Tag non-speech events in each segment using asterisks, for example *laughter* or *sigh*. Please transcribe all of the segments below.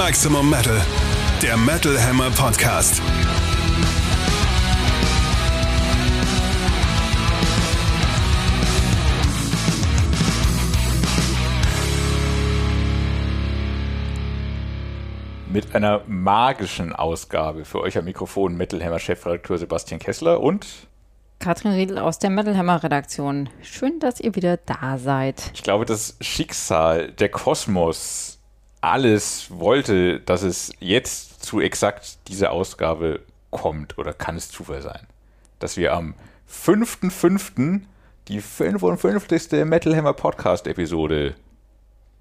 Maximum Metal, der Metal Hammer Podcast. Mit einer magischen Ausgabe für euch am Mikrofon Metal Hammer Chefredakteur Sebastian Kessler und Katrin Riedel aus der Metal Hammer Redaktion. Schön, dass ihr wieder da seid. Ich glaube, das Schicksal, der Kosmos, alles wollte, dass es jetzt zu exakt dieser Ausgabe kommt oder kann es Zufall sein, dass wir am 5.5. die 55. Metal Hammer Podcast Episode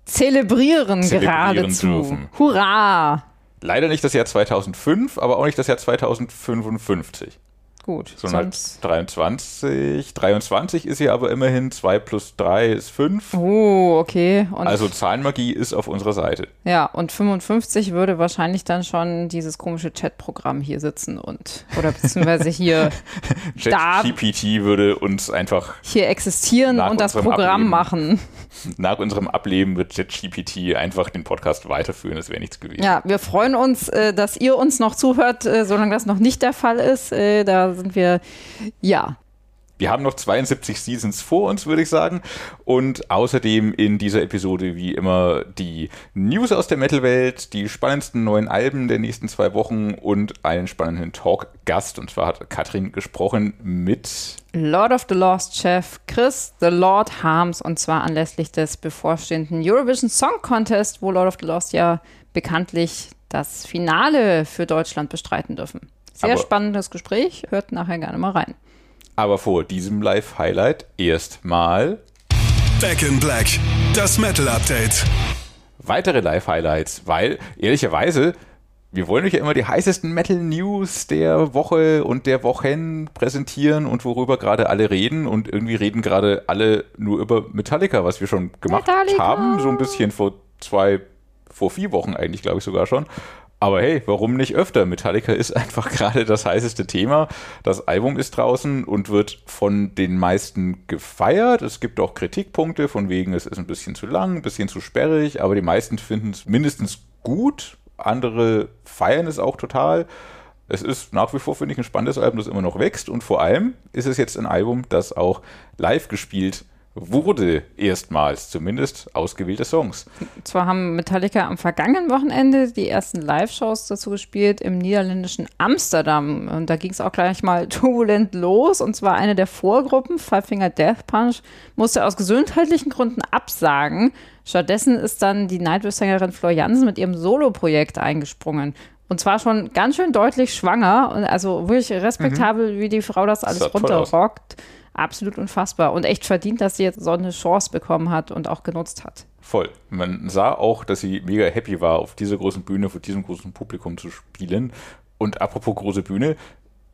zelebrieren, Zelebrieren geradezu. dürfen. Hurra! leider nicht das Jahr 2005, aber auch nicht das Jahr 2055. Gut, sondern sonst. halt 23. 23 ist ja aber immerhin 2 plus 3 ist 5. Oh, okay. Und, Also Zahlenmagie ist auf unserer Seite. ja, und 55 würde wahrscheinlich dann schon dieses komische Chatprogramm hier sitzen und, oder beziehungsweise hier, *laughs* ChatGPT würde uns einfach, hier existieren und das Programm Ableben. machen. *laughs* nach unserem Ableben wird ChatGPT einfach den Podcast weiterführen, es wäre nichts gewesen. Ja, wir freuen uns, äh, dass ihr uns noch zuhört, äh, solange das noch nicht der Fall ist. Äh, Da sind wir, ja, Wir haben noch 72 Seasons vor uns, würde ich sagen. Und außerdem in dieser Episode wie immer die News aus der Metal-Welt, die spannendsten neuen Alben der nächsten zwei Wochen und einen spannenden Talk-Gast. Und zwar hat Katrin gesprochen mit Lord of the Lost Chef Chris the Lord Harms und zwar anlässlich des bevorstehenden Eurovision Song Contest, wo Lord of the Lost ja bekanntlich das Finale für Deutschland bestreiten dürfen. Sehr Aber- spannendes Gespräch, hört nachher gerne mal rein. Aber vor diesem Live-Highlight erstmal Back in Black, das Metal Update. weitere Live-Highlights, weil ehrlicherweise, wir wollen euch ja immer die heißesten Metal-News der Woche und der Wochen präsentieren und worüber gerade alle reden. Und irgendwie reden gerade alle nur über Metallica, was wir schon gemacht Metallica! haben. So ein bisschen vor zwei, vor vier Wochen eigentlich, glaube ich sogar schon. Aber hey, warum nicht öfter? Metallica ist *laughs* einfach gerade das heißeste Thema. Das Album ist draußen und wird von den meisten gefeiert. Es gibt auch Kritikpunkte, von wegen, es ist ein bisschen zu lang, ein bisschen zu sperrig, aber die meisten finden es mindestens gut. Andere feiern es auch total. Es ist nach wie vor, finde ich, ein spannendes Album, das immer noch wächst. Und vor allem ist es jetzt ein Album, das auch live gespielt wurde, erstmals, zumindest ausgewählte Songs. Zwar haben Metallica am vergangenen Wochenende die ersten Live-Shows dazu gespielt im niederländischen Amsterdam. Und da ging es auch gleich mal *laughs* turbulent los. Und zwar eine der Vorgruppen, Five Finger Death Punch, musste aus gesundheitlichen Gründen absagen. Stattdessen ist dann die Nightwish-Sängerin Flor Jansen mit ihrem Solo-Projekt eingesprungen. Und zwar schon ganz schön deutlich schwanger. Und also wirklich respektabel, wie die Frau das alles toll aus. Absolut unfassbar. Und echt verdient, dass sie jetzt so eine Chance bekommen hat und auch genutzt hat. Voll. Man sah auch, dass sie mega happy war, auf dieser großen Bühne vor diesem großen Publikum zu spielen. Und apropos große Bühne,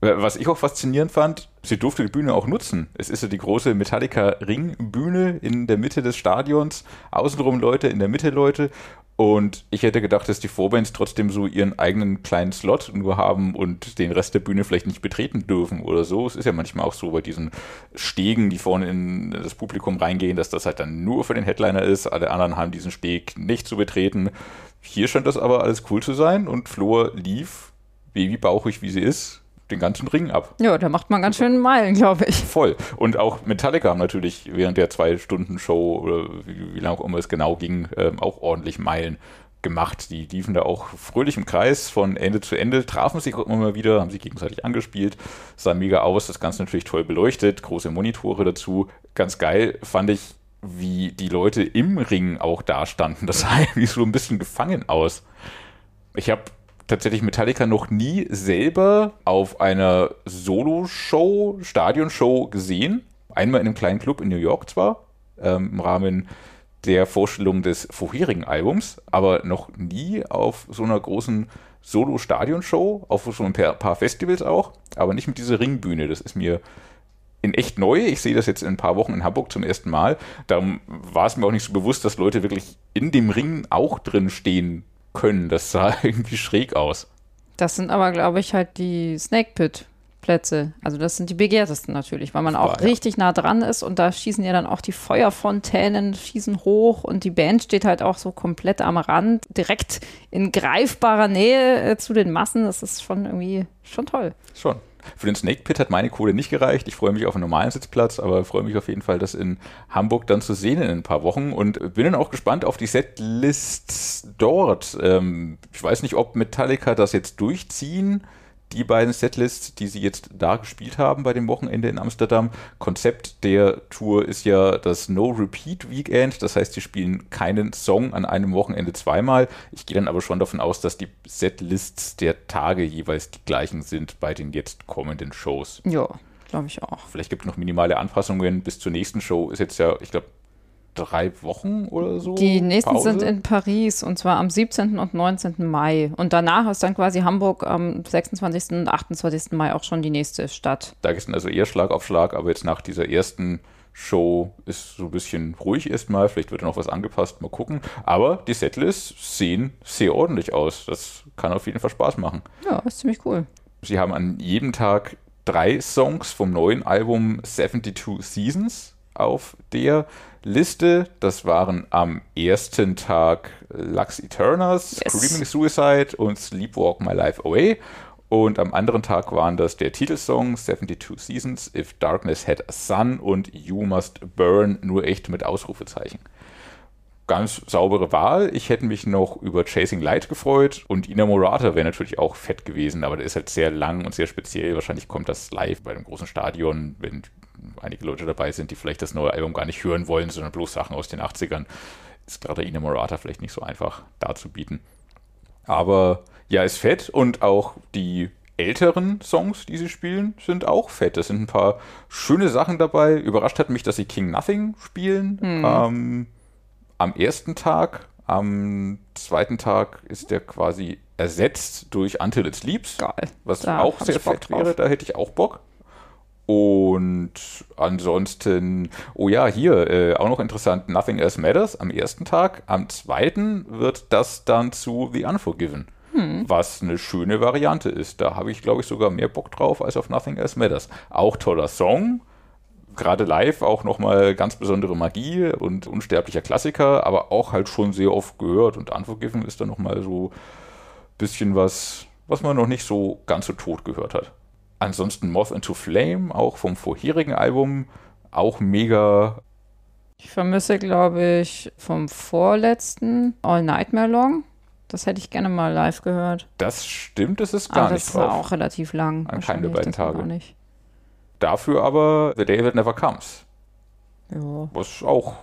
was ich auch faszinierend fand, sie durfte die Bühne auch nutzen. Es ist ja die große Metallica-Ringbühne in der Mitte des Stadions. Außenrum Leute, in der Mitte Leute. Und ich hätte gedacht, dass die Vorbands trotzdem so ihren eigenen kleinen Slot nur haben und den Rest der Bühne vielleicht nicht betreten dürfen oder so. Es ist ja manchmal auch so bei diesen Stegen, die vorne in das Publikum reingehen, dass das halt dann nur für den Headliner ist. Alle anderen haben diesen Steg nicht zu betreten. Hier scheint das aber alles cool zu sein und Flor lief, babybauchig wie sie ist, den ganzen Ring ab. Ja, da macht man ganz schön Meilen, glaube ich. Voll. Und auch Metallica haben natürlich während der Zwei-Stunden-Show oder wie, wie lange auch immer es genau ging, ähm, auch ordentlich Meilen gemacht. Die liefen da auch fröhlich im Kreis von Ende zu Ende, trafen sich immer mal wieder, haben sich gegenseitig angespielt, sah mega aus, das Ganze natürlich toll beleuchtet, große Monitore dazu. Ganz geil fand ich, wie die Leute im Ring auch da standen. Das sah *laughs* irgendwie so ein bisschen gefangen aus. Ich habe tatsächlich Metallica noch nie selber auf einer Solo-Show, Stadionshow gesehen. Einmal in einem kleinen Club in New York zwar, ähm, im Rahmen der Vorstellung des vorherigen Albums, aber noch nie auf so einer großen Solo-Stadionshow, auf so ein paar, Festivals auch, aber nicht mit dieser Ringbühne. Das ist mir in echt neu. Ich sehe das jetzt in ein paar Wochen in Hamburg zum ersten Mal. Darum war es mir auch nicht so bewusst, dass Leute wirklich in dem Ring auch drin stehen können. Das sah *laughs* irgendwie schräg aus. Das sind aber, glaube ich, halt die Snake Pit Plätze. Also das sind die begehrtesten natürlich, weil man auch ja. richtig nah dran ist und da schießen ja dann auch die Feuerfontänen, schießen hoch und die Band steht halt auch so komplett am Rand, direkt in greifbarer Nähe äh, zu den Massen. Das ist schon irgendwie schon toll. Schon. Für den Snake Pit hat meine Kohle nicht gereicht. Ich freue mich auf einen normalen Sitzplatz, aber freue mich auf jeden Fall, das in Hamburg dann zu sehen in ein paar Wochen und bin dann auch gespannt auf die Setlists dort. Ähm, ich weiß nicht, ob Metallica das jetzt durchziehen. Die beiden Setlists, die sie jetzt da gespielt haben bei dem Wochenende in Amsterdam. Konzept der Tour ist ja das No-Repeat-Weekend. Das heißt, sie spielen keinen Song an einem Wochenende zweimal. Ich gehe dann aber schon davon aus, dass die Setlists der Tage jeweils die gleichen sind bei den jetzt kommenden Shows. Ja, glaube ich auch. Vielleicht gibt es noch minimale Anpassungen. Bis zur nächsten Show ist jetzt ja, ich glaube, drei Wochen oder so. Die nächsten Pause. sind in Paris und zwar am 17. und 19. Mai. Und danach ist dann quasi Hamburg am 26. und 28. Mai auch schon die nächste Stadt. Da ist dann also eher Schlag auf Schlag, aber jetzt nach dieser ersten Show ist so ein bisschen ruhig erstmal. Vielleicht wird da noch was angepasst, mal gucken. Aber die Setlists sehen sehr ordentlich aus. Das kann auf jeden Fall Spaß machen. Ja, ist ziemlich cool. Sie haben an jedem Tag drei Songs vom neuen Album 72 Seasons auf der Liste. Das waren am ersten Tag Lux Eternas, Yes. Screaming Suicide und Sleepwalk My Life Away. Und am anderen Tag waren das der Titelsong 72 Seasons, If Darkness Had a Sun und You Must Burn, nur echt mit Ausrufezeichen. Ganz saubere Wahl. Ich hätte mich noch über Chasing Light gefreut und Ina Morata wäre natürlich auch fett gewesen, aber der ist halt sehr lang und sehr speziell. Wahrscheinlich kommt das live bei einem großen Stadion, wenn einige Leute dabei sind, die vielleicht das neue Album gar nicht hören wollen, sondern bloß Sachen aus den 80ern. Ist gerade Ina Morata vielleicht nicht so einfach darzubieten. Aber ja, ist fett und auch die älteren Songs, die sie spielen, sind auch fett. Es sind ein paar schöne Sachen dabei. Überrascht hat mich, dass sie King Nothing spielen. Ähm, am ersten Tag, am zweiten Tag ist der quasi ersetzt durch Until It Sleeps, Geil. was Da auch sehr fett drauf. wäre. Da hätte ich auch Bock. Und ansonsten, oh ja, hier äh, auch noch interessant, Nothing Else Matters am ersten Tag. Am zweiten wird das dann zu The Unforgiven, Hm. was eine schöne Variante ist. Da habe ich, glaube ich, sogar mehr Bock drauf als auf Nothing Else Matters. Auch toller Song, gerade live auch nochmal ganz besondere Magie und unsterblicher Klassiker, aber auch halt schon sehr oft gehört. Und Unforgiven ist dann nochmal so ein bisschen was, was man noch nicht so ganz so tot gehört hat. Ansonsten Moth into Flame, auch vom vorherigen Album, auch mega. Ich vermisse, glaube ich, vom vorletzten All Nightmare Long. Das hätte ich gerne mal live gehört. Das stimmt, es ist gar Aber nicht das war drauf. auch relativ lang. An wahrscheinlich. beiden Tage. Dafür aber The Day That Never Comes, Ja. was auch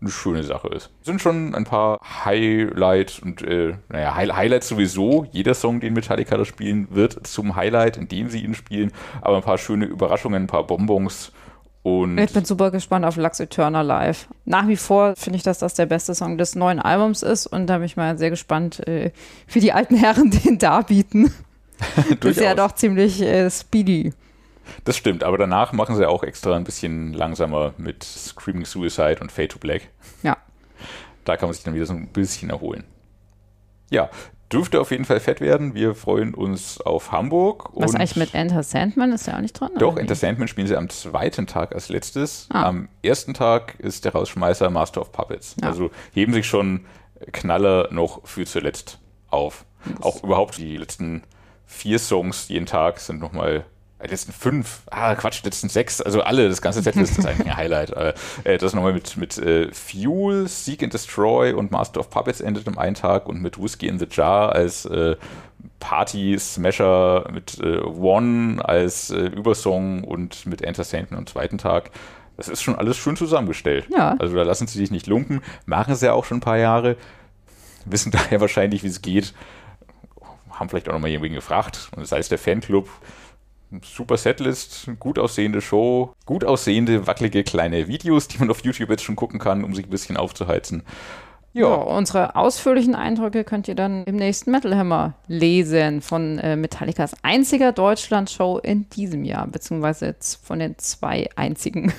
eine schöne Sache ist. Sind schon ein paar Highlights und, äh, naja, High Highlights sowieso. Jeder Song, den Metallica da spielen, wird zum Highlight, in dem sie ihn spielen. Aber ein paar schöne Überraschungen, ein paar Bonbons und Ich bin super gespannt auf Lux Eterna live. Nach wie vor finde ich, dass das der beste Song des neuen Albums ist und da bin ich mal sehr gespannt, äh, wie die alten Herren *laughs* den darbieten. *laughs* Das ist ja doch ziemlich äh, speedy. Das stimmt, aber danach machen sie auch extra ein bisschen langsamer mit Screaming Suicide und Fade to Black. Ja. Da kann man sich dann wieder so ein bisschen erholen. Ja, dürfte auf jeden Fall fett werden. Wir freuen uns auf Hamburg. Was eigentlich mit Enter Sandman ist ja auch nicht dran. Doch? Enter Sandman spielen sie am zweiten Tag als letztes. Ah. Am ersten Tag ist der Rausschmeißer Master of Puppets. Ja. Also heben sich schon Knaller noch für zuletzt auf. Auch überhaupt die letzten vier Songs jeden Tag sind nochmal die letzten fünf, ah Quatsch, die letzten sechs, also alle, das ganze Setlist ist eigentlich ein Highlight. Aber, äh, das nochmal mit, mit äh, Fuel, Seek and Destroy und Master of Puppets endet am einen Tag und mit Whiskey in the Jar als äh, Party-Smasher, mit äh, One als äh, Übersong und mit Enter Sandman am zweiten Tag. Das ist schon alles schön zusammengestellt. Ja. Also da lassen sie sich nicht lumpen, machen sie ja auch schon ein paar Jahre, wissen *laughs* daher wahrscheinlich, wie es geht, haben vielleicht auch nochmal jemanden gefragt und sei es der Fanclub. Super Setlist, gut aussehende Show, gut aussehende, wackelige kleine Videos, die man auf YouTube jetzt schon gucken kann, um sich ein bisschen aufzuheizen. Ja, Ja, unsere ausführlichen Eindrücke könnt ihr dann im nächsten Metal Hammer lesen von äh, Metallicas einziger Deutschland-Show in diesem Jahr, beziehungsweise von den zwei einzigen.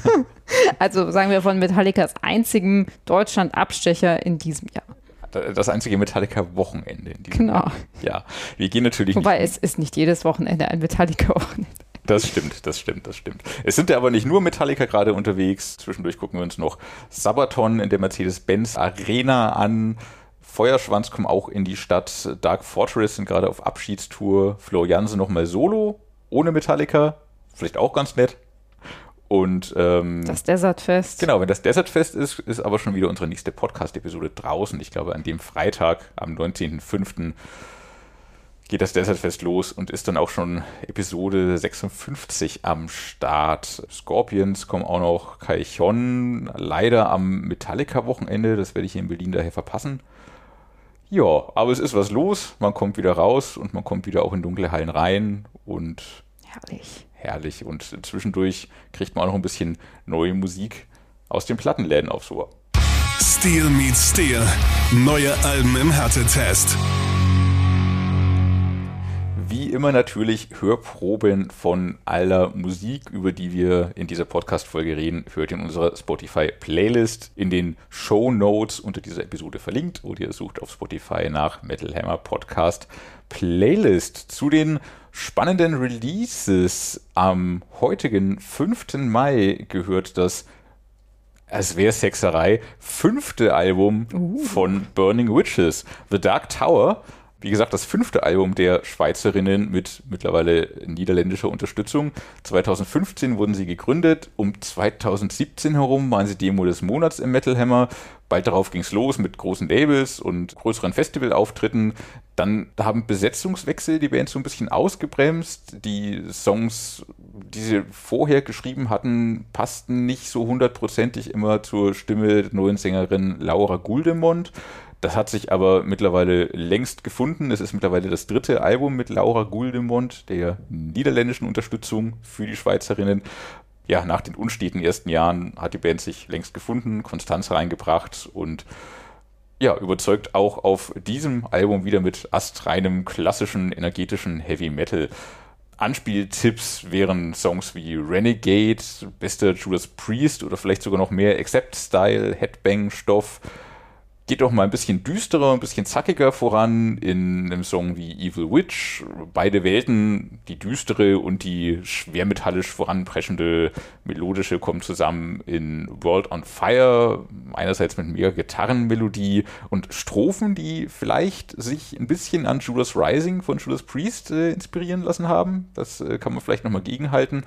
*laughs* *laughs* also sagen wir von Metallicas einzigem Deutschland-Abstecher in diesem Jahr. Das einzige Metallica-Wochenende. Genau. Jahr. Ja, wir gehen natürlich Wobei nicht. es ist nicht jedes Wochenende ein Metallica-Wochenende. Das stimmt, das stimmt, das stimmt. Es sind ja aber nicht nur Metallica gerade unterwegs. Zwischendurch gucken wir uns noch Sabaton in der Mercedes-Benz Arena an. Feuerschwanz kommen auch in die Stadt. Dark Fortress sind gerade auf Abschiedstour. Flo Jansen nochmal solo, ohne Metallica. Vielleicht auch ganz nett. Und ähm, das Desertfest. Genau, wenn das Desertfest ist, ist aber schon wieder unsere nächste Podcast-Episode draußen. Ich glaube, an dem Freitag, am 19.05 geht das Desertfest los und ist dann auch schon Episode 56 am Start. Scorpions kommen auch noch, Kaichon, leider am Metallica-Wochenende, das werde ich hier in Berlin daher verpassen. Ja, aber es ist was los, man kommt wieder raus und man kommt wieder auch in dunkle Hallen rein und herrlich. Herrlich und zwischendurch kriegt man auch noch ein bisschen neue Musik aus den Plattenläden aufs Ohr. Steel meets Steel. Neue Alben im Härtetest wie immer natürlich Hörproben von aller Musik, über die wir in dieser Podcast-Folge reden, hört ihr in unserer Spotify-Playlist in den Show Notes unter dieser Episode verlinkt oder ihr sucht auf Spotify nach Metal Hammer Podcast Playlist. Zu den spannenden Releases am heutigen 5. Mai gehört das es wäre Sexerei, fünfte Album uh. von Burning Witches, The Dark Tower wie gesagt, das fünfte Album der Schweizerinnen mit mittlerweile niederländischer Unterstützung. 2015 wurden sie gegründet. Um 2017 herum waren sie Demo des Monats im Metal Hammer. Bald darauf ging es los mit großen Labels und größeren Festivalauftritten. Dann haben Besetzungswechsel die Band so ein bisschen ausgebremst. Die Songs, die sie vorher geschrieben hatten, passten nicht so hundertprozentig immer zur Stimme der neuen Sängerin Laura Guldemont. Das hat sich aber mittlerweile längst gefunden. Es ist mittlerweile das dritte Album mit Laura Guldemont, der niederländischen Unterstützung für die Schweizerinnen. Ja, nach den unsteten ersten Jahren hat die Band sich längst gefunden, Konstanz reingebracht und ja, überzeugt auch auf diesem Album wieder mit astreinem, klassischen, energetischen Heavy Metal. Anspieltipps wären Songs wie Renegade, bester Judas Priest oder vielleicht sogar noch mehr Accept-Style, Headbang-Stoff geht auch mal ein bisschen düsterer, ein bisschen zackiger voran in einem Song wie Evil Witch. Beide Welten, die düstere und die schwermetallisch voranpreschende melodische, kommen zusammen in World on Fire. Einerseits mit mega Gitarrenmelodie und Strophen, die vielleicht sich ein bisschen an Judas Rising von Judas Priest äh, inspirieren lassen haben. Das äh, kann man vielleicht nochmal gegenhalten.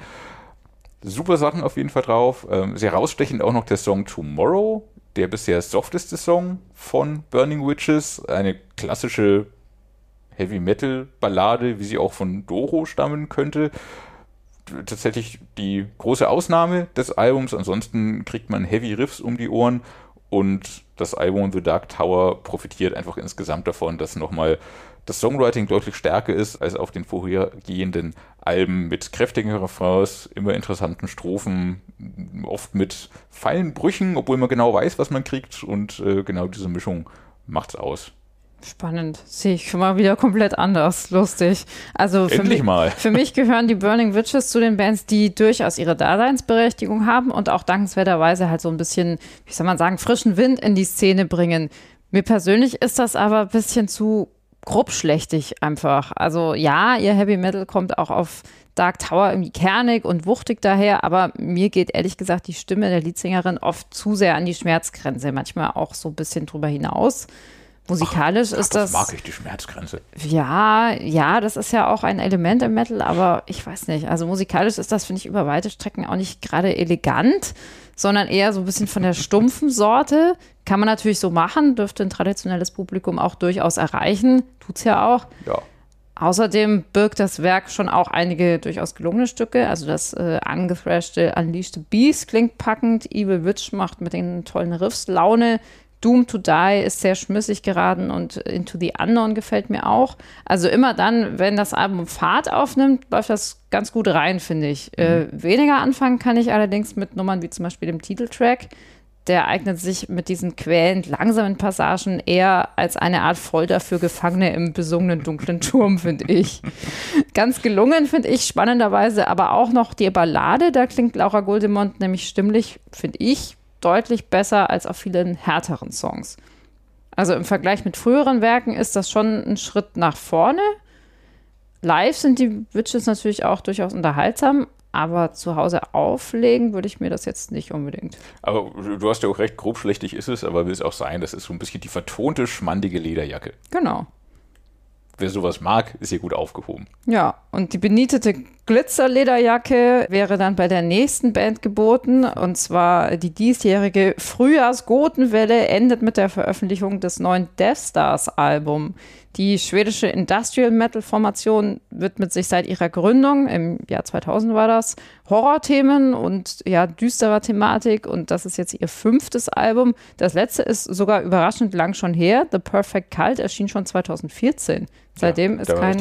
Super Sachen auf jeden Fall drauf. Ähm, sehr rausstechend auch noch der Song Tomorrow der bisher softeste Song von Burning Witches. Eine klassische Heavy Metal Ballade, wie sie auch von Doro stammen könnte. Tatsächlich die große Ausnahme des Albums. Ansonsten kriegt man Heavy Riffs um die Ohren und das Album The Dark Tower profitiert einfach insgesamt davon, dass nochmal das Songwriting deutlich stärker ist als auf den vorhergehenden Alben mit kräftigen Refrains, immer interessanten Strophen, oft mit feinen Brüchen, obwohl man genau weiß, was man kriegt und äh, genau diese Mischung macht's aus. Spannend. Sehe ich schon mal wieder komplett anders. Lustig. Also für Endlich mich, mal. für mich gehören die Burning Witches zu den Bands, die durchaus ihre Daseinsberechtigung haben und auch dankenswerterweise halt so ein bisschen, wie soll man sagen, frischen Wind in die Szene bringen. Mir persönlich ist das aber ein bisschen zu grobschlächtig einfach. Also ja, ihr Heavy Metal kommt auch auf Dark Tower irgendwie kernig und wuchtig daher, aber mir geht ehrlich gesagt die Stimme der Leadsängerin oft zu sehr an die Schmerzgrenze, manchmal auch so ein bisschen drüber hinaus. Musikalisch Ach, ist das. mag ich die Schmerzgrenze. Ja, ja, das ist ja auch ein Element im Metal, aber ich weiß nicht. Also musikalisch ist das, finde ich, über weite Strecken auch nicht gerade elegant, sondern eher so ein bisschen von der *laughs* stumpfen Sorte. Kann man natürlich so machen, dürfte ein traditionelles Publikum auch durchaus erreichen. Tut's ja auch. Ja. Außerdem birgt das Werk schon auch einige durchaus gelungene Stücke. Also das äh, angethrashte Unleashed Beast klingt packend. Evil Witch macht mit den tollen Riffs Laune. Doom to Die ist sehr schmissig geraten und Into the Unknown gefällt mir auch. Also immer dann, wenn das Album Fahrt aufnimmt, läuft das ganz gut rein, finde ich. Äh, mhm. Äh, weniger anfangen kann ich allerdings mit Nummern wie zum Beispiel dem Titeltrack. Der eignet sich mit diesen quälend langsamen Passagen eher als eine Art Folter für Gefangene im besungenen dunklen Turm, finde ich. *laughs* Ganz gelungen, finde ich, spannenderweise aber auch noch die Ballade. Da klingt Laura Goldemont nämlich stimmlich, finde ich, deutlich besser als auf vielen härteren Songs. Also im Vergleich mit früheren Werken ist das schon ein Schritt nach vorne. Live sind die Witches natürlich auch durchaus unterhaltsam, aber zu Hause auflegen würde ich mir das jetzt nicht unbedingt. Aber du hast ja auch recht, grobschlächtig ist es, aber will es auch sein, das ist so ein bisschen die vertonte, schmandige Lederjacke. Genau. Wer sowas mag, ist hier gut aufgehoben. Ja, und die benietete Glitzerlederjacke wäre dann bei der nächsten Band geboten. Und zwar die diesjährige Frühjahrsgotenwelle endet mit der Veröffentlichung des neuen Death Stars Album. Die schwedische Industrial Metal Formation widmet sich seit ihrer Gründung, im Jahr 2000 war das, Horrorthemen und ja, düsterer Thematik. Und das ist jetzt ihr fünftes Album. Das letzte ist sogar überraschend lang schon her. The Perfect Cult erschien schon 2014. Seitdem ja, ist kein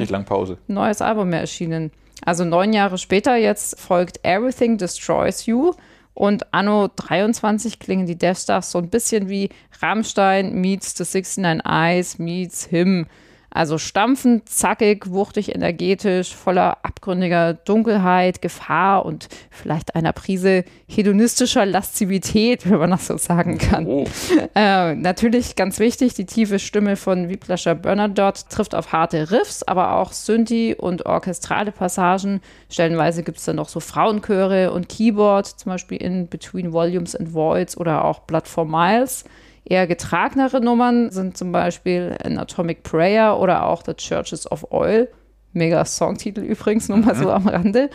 neues Album mehr erschienen. Also neun Jahre später jetzt folgt Everything Destroys You. Und anno 23 klingen die Death Stars so ein bisschen wie Rammstein meets The 69 Eyes meets Him. Also stampfend, zackig, wuchtig, energetisch, voller abgründiger Dunkelheit, Gefahr und vielleicht einer Prise hedonistischer Laszivität, *laughs* wenn man das so sagen kann. Oh. Äh, natürlich ganz wichtig, die tiefe Stimme von Whiplasher Bernadotte trifft auf harte Riffs, aber auch Synthi und orchestrale Passagen. Stellenweise gibt es dann noch so Frauenchöre und Keyboard, zum Beispiel in Between Volumes and Voids oder auch Blood for Miles. Eher getragenere Nummern sind zum Beispiel An Atomic Prayer oder auch The Churches of Oil. Mega Songtitel übrigens, nur mal so mhm. am Rande.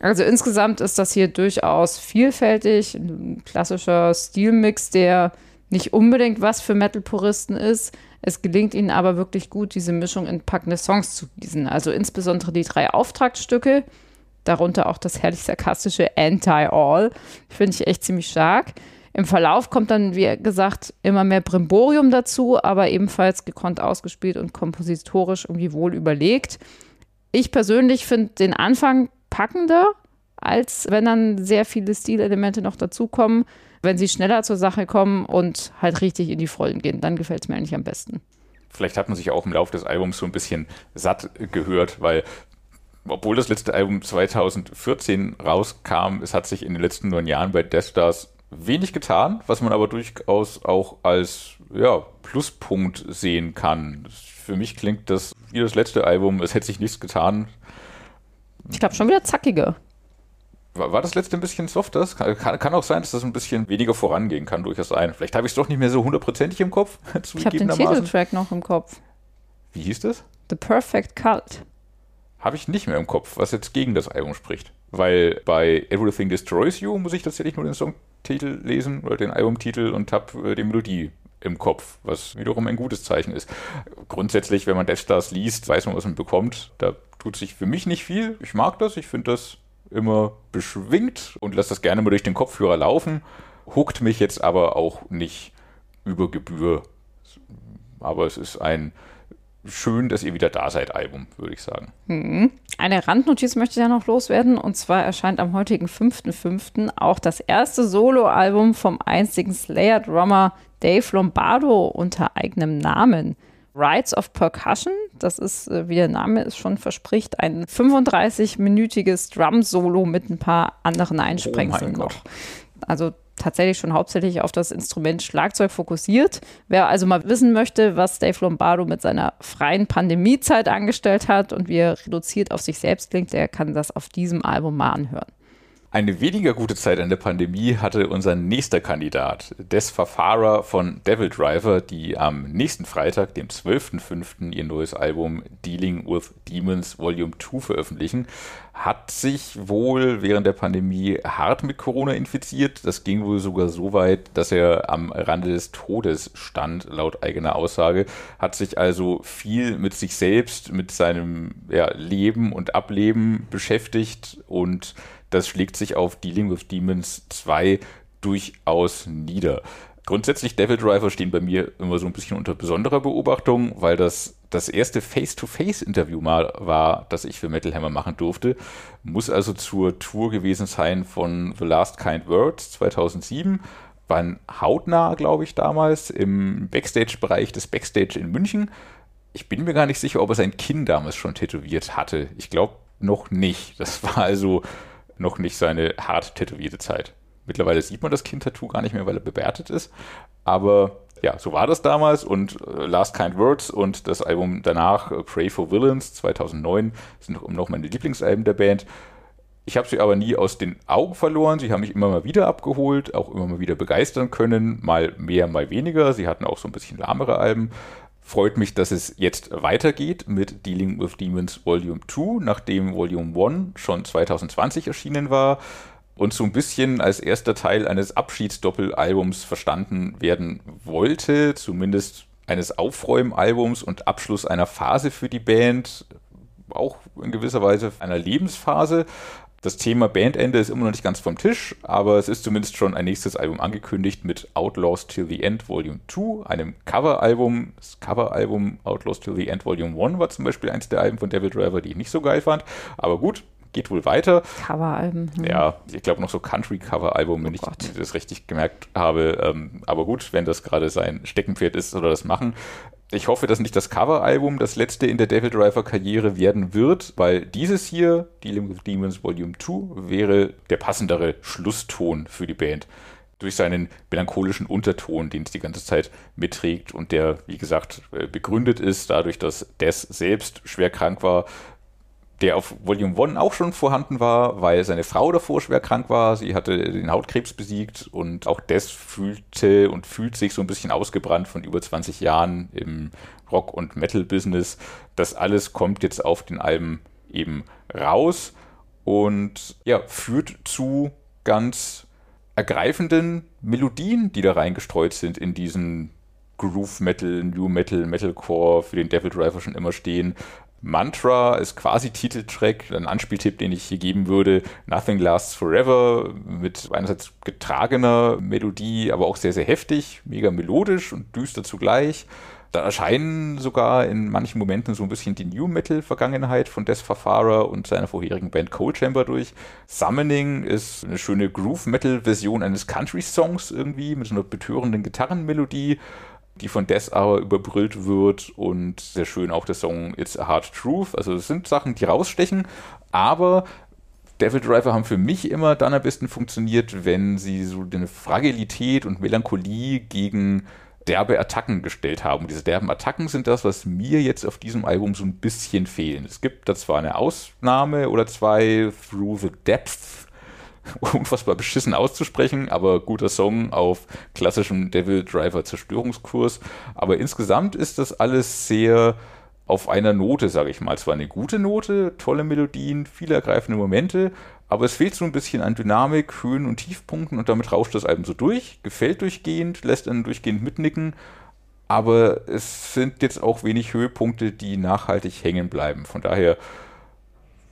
Also insgesamt ist das hier durchaus vielfältig, ein klassischer Stilmix, der nicht unbedingt was für Metal-Puristen ist. Es gelingt ihnen aber wirklich gut, diese Mischung in packende Songs zu gießen. Also insbesondere die drei Auftragsstücke, darunter auch das herrlich sarkastische Anti-All, finde ich echt ziemlich stark. Im Verlauf kommt dann, wie gesagt, immer mehr Brimborium dazu, aber ebenfalls gekonnt ausgespielt und kompositorisch irgendwie wohl überlegt. Ich persönlich finde den Anfang packender, als wenn dann sehr viele Stilelemente noch dazukommen. Wenn sie schneller zur Sache kommen und halt richtig in die Vollen gehen, dann gefällt es mir eigentlich am besten. Vielleicht hat man sich auch im Laufe des Albums so ein bisschen satt gehört, weil obwohl das letzte Album 2014 rauskam, es hat sich in den letzten neun Jahren bei Death Stars wenig getan, was man aber durchaus auch als ja, Pluspunkt sehen kann. Für mich klingt das wie das letzte Album, es hätte sich nichts getan. Ich glaube schon wieder zackiger. War, war, das letzte ein bisschen softer? Kann, kann, auch sein, dass das ein bisschen weniger vorangehen kann, durchaus ein. Vielleicht habe ich es doch nicht mehr so hundertprozentig im Kopf. *laughs* Ich habe den Titeltrack noch im Kopf. Wie hieß das? The Perfect Cult. Habe ich nicht mehr im Kopf, was jetzt gegen das Album spricht. Weil bei Everything Destroys You muss ich tatsächlich nur den Songtitel lesen oder den Albumtitel und habe äh, die Melodie im Kopf, was wiederum ein gutes Zeichen ist. Grundsätzlich, wenn man Death Stars liest, weiß man, was man bekommt. Da tut sich für mich nicht viel. Ich mag das, ich finde das immer beschwingt und lasse das gerne mal durch den Kopfhörer laufen. Huckt mich jetzt aber auch nicht über Gebühr. Aber es ist ein schön, dass ihr wieder da seid, Album, würde ich sagen. Mhm. Eine Randnotiz möchte ich ja noch loswerden. Und zwar erscheint am heutigen 5.5. auch das erste Soloalbum vom einstigen Slayer-Drummer Dave Lombardo unter eigenem Namen. Rides of Percussion, das ist, äh, wie der Name es schon verspricht, ein 35-minütiges Drum-Solo mit ein paar anderen Einsprengseln oh noch. Also tatsächlich schon hauptsächlich auf das Instrument Schlagzeug fokussiert. Wer also mal wissen möchte, was Dave Lombardo mit seiner freien Pandemiezeit angestellt hat und wie er reduziert auf sich selbst klingt, der kann das auf diesem Album mal anhören. Eine weniger gute Zeit an der Pandemie hatte unser nächster Kandidat, Des Fafara von Devil Driver, die am nächsten Freitag, dem 12.05., ihr neues Album Dealing with Demons Volume 2 veröffentlichen. Hat sich wohl während der Pandemie hart mit Corona infiziert. Das ging wohl sogar so weit, dass er am Rande des Todes stand, laut eigener Aussage. Hat sich also viel mit sich selbst, mit seinem ja, Leben und Ableben beschäftigt und das schlägt sich auf Dealing with Demons 2 durchaus nieder. Grundsätzlich Devil Driver stehen bei mir immer so ein bisschen unter besonderer Beobachtung, weil das das erste Face-to-Face-Interview mal war, das ich für Metal Hammer machen durfte. Muss also zur Tour gewesen sein von The Last Kind Words 2007. Waren hautnah, glaube ich, damals im Backstage-Bereich des Backstage in München. Ich bin mir gar nicht sicher, ob er sein Kinn damals schon tätowiert hatte. Ich glaube noch nicht. Das war also noch nicht seine hart tätowierte Zeit. Mittlerweile sieht man das Kind-Tattoo gar nicht mehr, weil er bewertet ist. Aber Ja, so war das damals und äh, Last Kind Words und das Album danach, äh, Pray for Villains 2009, sind noch meine Lieblingsalben der Band. Ich habe sie aber nie aus den Augen verloren. Sie haben mich immer mal wieder abgeholt, auch immer mal wieder begeistern können. Mal mehr, mal weniger. Sie hatten auch so ein bisschen lahmere Alben. Freut mich, dass es jetzt weitergeht mit Dealing with Demons Volume 2, nachdem Volume 1 schon 2020 erschienen war und so ein bisschen als erster Teil eines Abschiedsdoppelalbums verstanden werden wollte, zumindest eines Aufräumalbums und Abschluss einer Phase für die Band, auch in gewisser Weise einer Lebensphase. Das Thema Bandende ist immer noch nicht ganz vom Tisch, aber es ist zumindest schon ein nächstes Album angekündigt mit Outlaws Till the End Volume 2, einem Coveralbum. Das Coveralbum Outlaws Till the End Volume 1 war zum Beispiel eins der Alben von Devil Driver, die ich nicht so geil fand. Aber gut, geht wohl weiter. Coveralben. Hm. Ja, ich glaube noch so Country-Cover-Album, wenn oh ich das richtig gemerkt habe. Ähm, aber gut, wenn das gerade sein Steckenpferd ist, soll er das machen ich hoffe, dass nicht das Coveralbum das letzte in der Devil Driver Karriere werden wird, weil dieses hier, Dealing with Demons Volume 2, wäre der passendere Schlusston für die Band. Durch seinen melancholischen Unterton, den es die ganze Zeit mitträgt und der, wie gesagt, äh, begründet ist, dadurch, dass Des selbst schwer krank war, der auf Volume 1 auch schon vorhanden war, weil seine Frau davor schwer krank war. Sie hatte den Hautkrebs besiegt und auch das fühlte und fühlt sich so ein bisschen ausgebrannt von über 20 Jahren im Rock- und Metal-Business. Das alles kommt jetzt auf den Alben eben raus und ja, führt zu ganz ergreifenden Melodien, die da reingestreut sind in diesen Groove Metal, New Metal, Metalcore, für den Devil Driver schon immer stehen. Mantra ist quasi Titeltrack, ein Anspieltipp, den ich hier geben würde. Nothing Lasts Forever mit einerseits getragener Melodie, aber auch sehr, sehr heftig, mega melodisch und düster zugleich. Da erscheinen sogar in manchen Momenten so ein bisschen die New Metal-Vergangenheit von Des Fafara und seiner vorherigen Band Cold Chamber durch. Summoning ist eine schöne Groove-Metal-Version eines Country-Songs irgendwie mit so einer betörenden Gitarrenmelodie die von Death aber überbrüllt wird und sehr schön auch der Song It's a Hard Truth. Also es sind Sachen, die rausstechen, aber Devil Driver haben für mich immer dann am besten funktioniert, wenn sie so eine Fragilität und Melancholie gegen derbe Attacken gestellt haben. Und diese derben Attacken sind das, was mir jetzt auf diesem Album so ein bisschen fehlen. Es gibt da zwar eine Ausnahme oder zwei, Through the Depth, *laughs* unfassbar beschissen auszusprechen, aber guter Song auf klassischem Devil Driver Zerstörungskurs. Aber insgesamt ist das alles sehr auf einer Note, sage ich mal. Zwar eine gute Note, tolle Melodien, viele ergreifende Momente, aber es fehlt so ein bisschen an Dynamik, Höhen und Tiefpunkten und damit rauscht das Album so durch, gefällt durchgehend, lässt einen durchgehend mitnicken, aber es sind jetzt auch wenig Höhepunkte, die nachhaltig hängen bleiben. Von daher,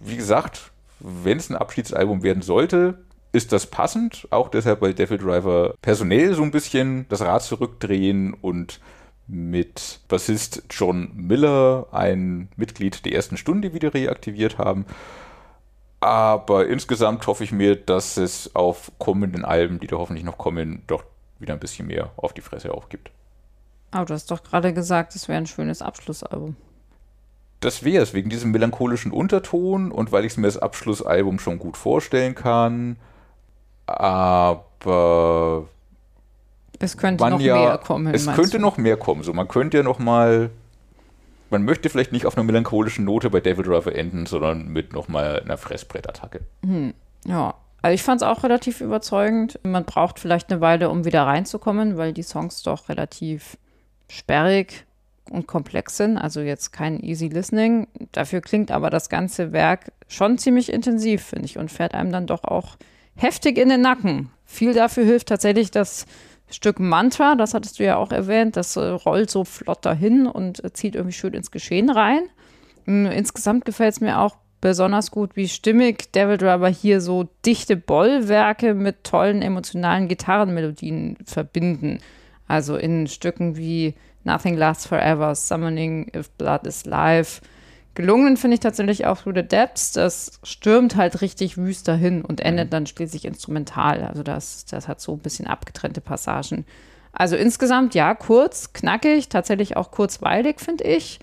wie gesagt, wenn es ein Abschiedsalbum werden sollte, ist das passend. Auch deshalb, weil Devil Driver personell so ein bisschen das Rad zurückdrehen und mit Bassist John Miller, ein Mitglied der ersten Stunde, wieder reaktiviert haben. Aber insgesamt hoffe ich mir, dass es auf kommenden Alben, die da hoffentlich noch kommen, doch wieder ein bisschen mehr auf die Fresse aufgibt. Aber du hast doch gerade gesagt, es wäre ein schönes Abschlussalbum. Das wäre es, wegen diesem melancholischen Unterton und weil ich mir das Abschlussalbum schon gut vorstellen kann aber es könnte noch ja, mehr kommen. Es könnte du? noch mehr kommen. So, man könnte ja noch mal, man möchte vielleicht nicht auf einer melancholischen Note bei Devil Driver enden, sondern mit noch mal einer Fressbrettattacke. Hm, ja, also ich fand es auch relativ überzeugend. Man braucht vielleicht eine Weile, um wieder reinzukommen, weil die Songs doch relativ sperrig und komplex sind. Also jetzt kein easy listening. Dafür klingt aber das ganze Werk schon ziemlich intensiv, finde ich, und fährt einem dann doch auch heftig in den Nacken. Viel dafür hilft tatsächlich das Stück Mantra, das hattest du ja auch erwähnt, das äh, rollt so flott dahin und äh, zieht irgendwie schön ins Geschehen rein. Mm, insgesamt gefällt es mir auch besonders gut, wie stimmig Devil Driver hier so dichte Bollwerke mit tollen emotionalen Gitarrenmelodien verbinden. Also in Stücken wie Nothing Lasts Forever, Summoning If Blood is Life, Gelungen finde ich tatsächlich auch Through the Depths. Das stürmt halt richtig wüst dahin und endet mhm. dann schließlich instrumental. Also das, das hat so ein bisschen abgetrennte Passagen. Also insgesamt ja, kurz, knackig, tatsächlich auch kurzweilig, finde ich.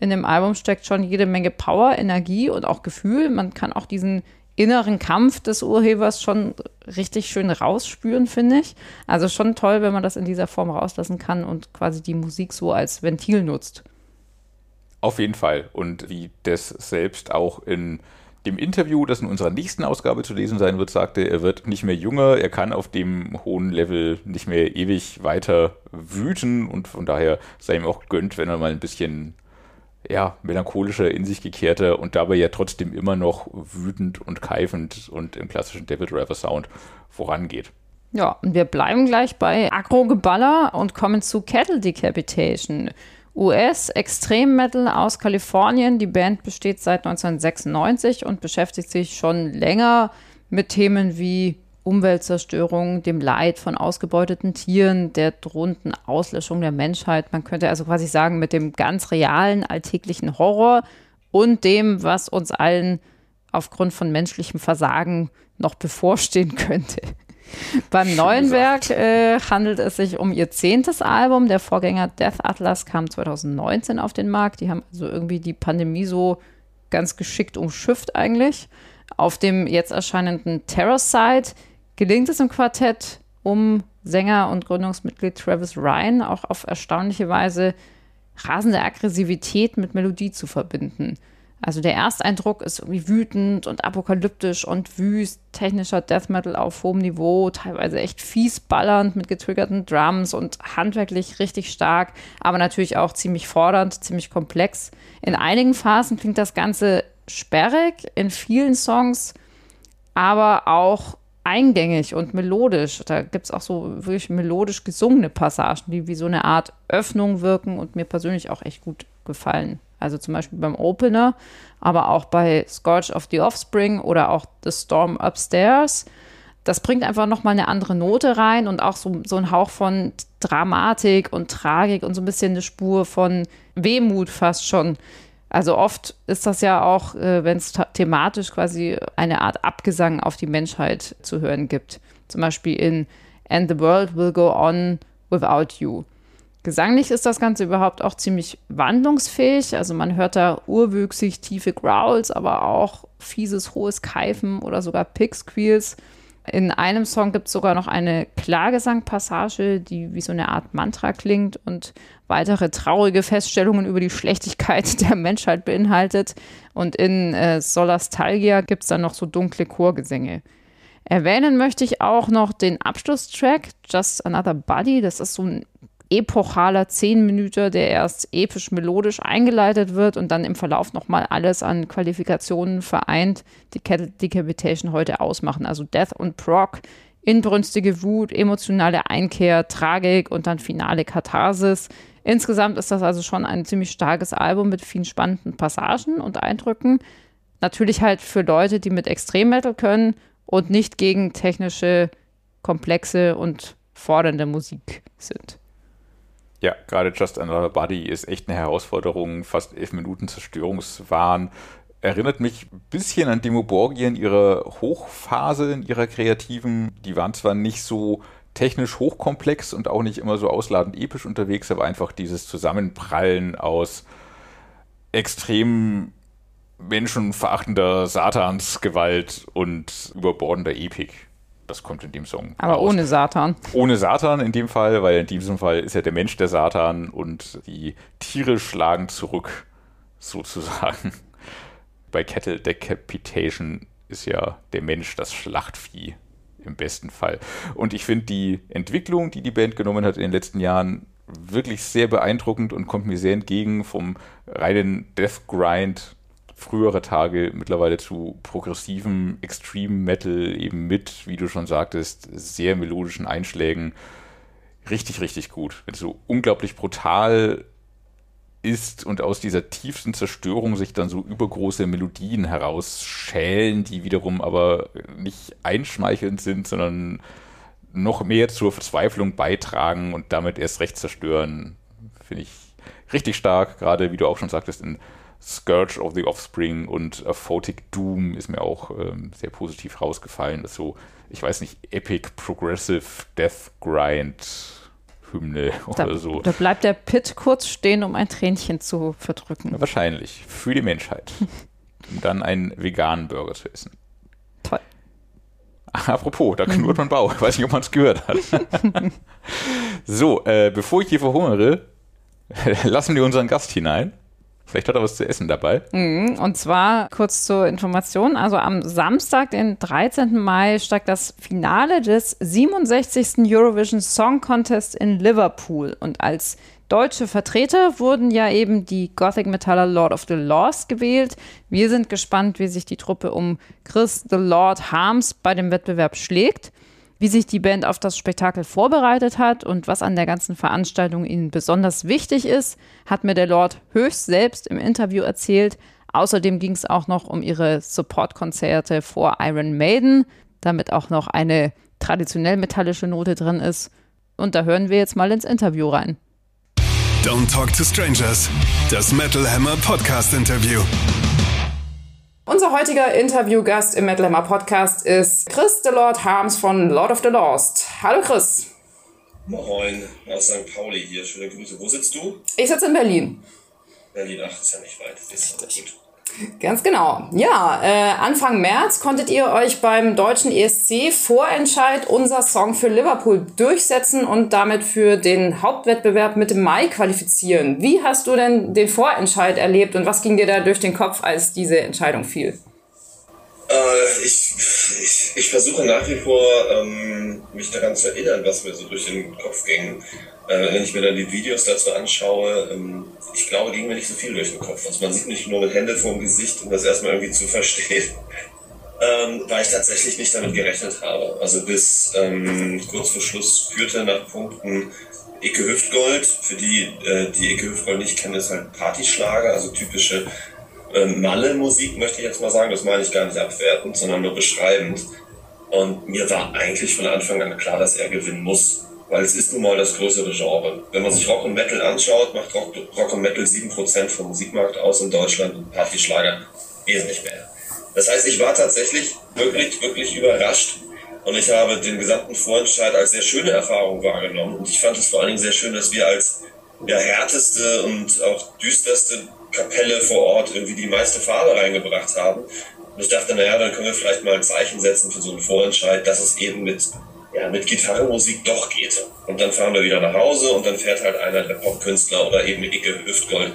In dem Album steckt schon jede Menge Power, Energie und auch Gefühl. Man kann auch diesen inneren Kampf des Urhebers schon richtig schön rausspüren, finde ich. Also schon toll, wenn man das in dieser Form rauslassen kann und quasi die Musik so als Ventil nutzt. Auf jeden Fall. Und wie das selbst auch in dem Interview, das in unserer nächsten Ausgabe zu lesen sein wird, sagte, er wird nicht mehr jünger, er kann auf dem hohen Level nicht mehr ewig weiter wüten und von daher sei ihm auch gönnt, wenn er mal ein bisschen ja, melancholischer, in sich gekehrter und dabei ja trotzdem immer noch wütend und keifend und im klassischen David Rather Sound vorangeht. Ja, und wir bleiben gleich bei Agro-Geballer und kommen zu Cattle Decapitation. US-Extrem-Metal aus Kalifornien. Die Band besteht seit 1996 und beschäftigt sich schon länger mit Themen wie Umweltzerstörung, dem Leid von ausgebeuteten Tieren, der drohenden Auslöschung der Menschheit. Man könnte also quasi sagen, mit dem ganz realen alltäglichen Horror und dem, was uns allen aufgrund von menschlichem Versagen noch bevorstehen *laughs* könnte. Beim neuen Werk äh, handelt es sich um ihr zehntes Album. Der Vorgänger Death Atlas kam 2019 auf den Markt. Die haben also irgendwie die Pandemie so ganz geschickt umschifft eigentlich. Auf dem jetzt erscheinenden Terror-Side gelingt es im Quartett um Sänger und Gründungsmitglied Travis Ryan auch auf erstaunliche Weise rasende Aggressivität mit Melodie zu verbinden. Also der Ersteindruck ist irgendwie wütend und apokalyptisch und wüst, technischer Death Metal auf hohem Niveau, teilweise echt fies ballernd mit getriggerten Drums und handwerklich richtig stark, aber natürlich auch ziemlich fordernd, ziemlich komplex. In einigen Phasen klingt das Ganze sperrig, in vielen Songs aber auch eingängig und melodisch. Da gibt es auch so wirklich melodisch gesungene Passagen, die wie so eine Art Öffnung wirken und mir persönlich auch echt gut gefallen. Also zum Beispiel beim Opener, aber auch bei Scorch of the Offspring oder auch The Storm Upstairs. Das bringt einfach nochmal eine andere Note rein und auch so, so ein Hauch von Dramatik und Tragik und so ein bisschen eine Spur von Wehmut fast schon. Also oft ist das ja auch, äh, wenn es thematisch quasi eine Art Abgesang auf die Menschheit zu hören gibt. Zum Beispiel in And the World Will Go On Without You. Gesanglich ist das Ganze überhaupt auch ziemlich wandlungsfähig. Also man hört da urwüchsig tiefe Growls, aber auch fieses, hohes Keifen oder sogar Pig-Squeals. In einem Song gibt es sogar noch eine Klagesangpassage, die wie so eine Art Mantra klingt und weitere traurige Feststellungen über die Schlechtigkeit *laughs* der Menschheit beinhaltet. Und in äh, Solastalgia gibt es dann noch so dunkle Chorgesänge. Erwähnen möchte ich auch noch den Abschlusstrack, Just Another Body. Das ist so ein epochaler Zehn-Minüter, der erst episch melodisch eingeleitet wird und dann im Verlauf nochmal alles an Qualifikationen vereint, die Cattle Decapitation heute ausmachen. Also Death und Proc, inbrünstige Wut, emotionale Einkehr, Tragik und dann finale Katharsis. Insgesamt ist das also schon ein ziemlich starkes Album mit vielen spannenden Passagen und Eindrücken. Natürlich halt für Leute, die mit Extremmetal können und nicht gegen technische, komplexe und fordernde Musik sind. Ja, gerade Just Another Body ist echt eine Herausforderung. Fast elf Minuten Zerstörungswahn. Erinnert mich ein bisschen an Demo Borgia in ihrer Hochphase, in ihrer kreativen. Die waren zwar nicht so technisch hochkomplex und auch nicht immer so ausladend episch unterwegs, aber einfach dieses Zusammenprallen aus extrem menschenverachtender Satansgewalt und überbordender Epik das kommt in dem Song. Aber raus. ohne Satan. Ohne Satan in dem Fall, weil in diesem Fall ist ja der Mensch der Satan und die Tiere schlagen zurück, *laughs* sozusagen. Bei Cattle Decapitation ist ja der Mensch das Schlachtvieh im besten Fall. Und ich finde die Entwicklung, die die Band genommen hat in den letzten Jahren, wirklich sehr beeindruckend und kommt mir sehr entgegen vom reinen Death Grind frühere Tage mittlerweile zu progressivem Extreme Metal eben mit, wie du schon sagtest, sehr melodischen Einschlägen. Richtig, richtig gut. Wenn es so unglaublich brutal ist und aus dieser tiefsten Zerstörung sich dann so übergroße Melodien herausschälen, die wiederum aber nicht einschmeichelnd sind, sondern noch mehr zur Verzweiflung beitragen und damit erst recht zerstören, finde ich richtig stark, gerade wie du auch schon sagtest, in Scourge of the Offspring und A Photic Doom ist mir auch ähm, sehr positiv rausgefallen. Das ist so, ich weiß nicht, Epic Progressive Death Grind Hymne *laughs* da, oder so. Da bleibt der Pit kurz stehen, um ein Tränchen zu verdrücken. wahrscheinlich. Für die Menschheit. *laughs* um dann einen veganen Burger zu essen. *laughs* Apropos, da knurrt man Bauch. Ich weiß nicht, ob man es gehört hat. so, äh, bevor ich hier verhungere, lassen wir unseren Gast hinein. Vielleicht hat er was zu essen dabei. Mhm, und zwar kurz zur Information. Also am Samstag, den 13. Mai, steigt das Finale des 67. Eurovision Song Contest in Liverpool. Und als deutsche Vertreter wurden ja eben die Gothic Metaller Lord of the Lost gewählt. Wir sind gespannt, wie sich die Truppe um Chris the Lord Harms bei dem Wettbewerb schlägt wie sich die Band auf das Spektakel vorbereitet hat und was an der ganzen Veranstaltung ihnen besonders wichtig ist, hat mir der Lord höchst selbst im Interview erzählt. Außerdem ging es auch noch um ihre Supportkonzerte vor Iron Maiden, damit auch noch eine traditionell metallische Note drin ist. Und da hören wir jetzt mal ins Interview rein. Don't Talk to Strangers, das Metal Hammer Podcast Interview. Unser heutiger Interviewgast im Metal Hammer Podcast ist Chris the Lord Harms von Lord of the Lost. Hallo Chris. Moin, aus St. Pauli hier. Schöne Grüße. Wo sitzt du? Ich sitze in Berlin. Berlin, ach, ist ja nicht weit. Ist gut. Ganz genau. Ja, äh, Anfang März konntet ihr euch beim deutschen ESC Vorentscheid unser Song für Liverpool durchsetzen und damit für den Hauptwettbewerb mit dem Mai qualifizieren. Wie hast du denn den Vorentscheid erlebt und was ging dir da durch den Kopf, als diese Entscheidung fiel? Äh, ich, ich, ich versuche nach wie vor, ähm, mich daran zu erinnern, was mir so durch den Kopf ging. Äh, wenn ich mir dann die Videos dazu anschaue, ähm, ich glaube, ging mir nicht so viel durch den Kopf. Also man sieht nicht nur mit Hände vorm Gesicht, um das erstmal irgendwie zu *laughs* verstehen. Ähm, weil ich tatsächlich nicht damit gerechnet habe. Also bis ähm, kurz vor Schluss führte nach Punkten Icke Hüftgold. Für die, äh, die Icke Hüftgold nicht kennen, ist halt Partyschlager, also typische äh, Malle-Musik, möchte ich jetzt mal sagen. Das meine ich gar nicht abwertend, sondern nur beschreibend. Und mir war eigentlich von Anfang an klar, dass er gewinnen muss weil es ist nun mal das größere Genre. Wenn man sich Rock und Metal anschaut, macht Rock, Rock und Metal 7% vom Musikmarkt aus in Deutschland und Partyschlager wesentlich mehr. Das heißt, ich war tatsächlich wirklich, wirklich überrascht und ich habe den gesamten Vorentscheid als sehr schöne Erfahrung wahrgenommen und ich fand es vor allen Dingen sehr schön, dass wir als ja, härteste und auch düsterste Kapelle vor Ort irgendwie die meiste Farbe reingebracht haben. Und ich dachte, naja, dann können wir vielleicht mal ein Zeichen setzen für so einen Vorentscheid, dass es eben mit ja, mit Gitarrenmusik doch geht. Und dann fahren wir wieder nach Hause und dann fährt halt einer der Popkünstler oder eben Icke Hüftgold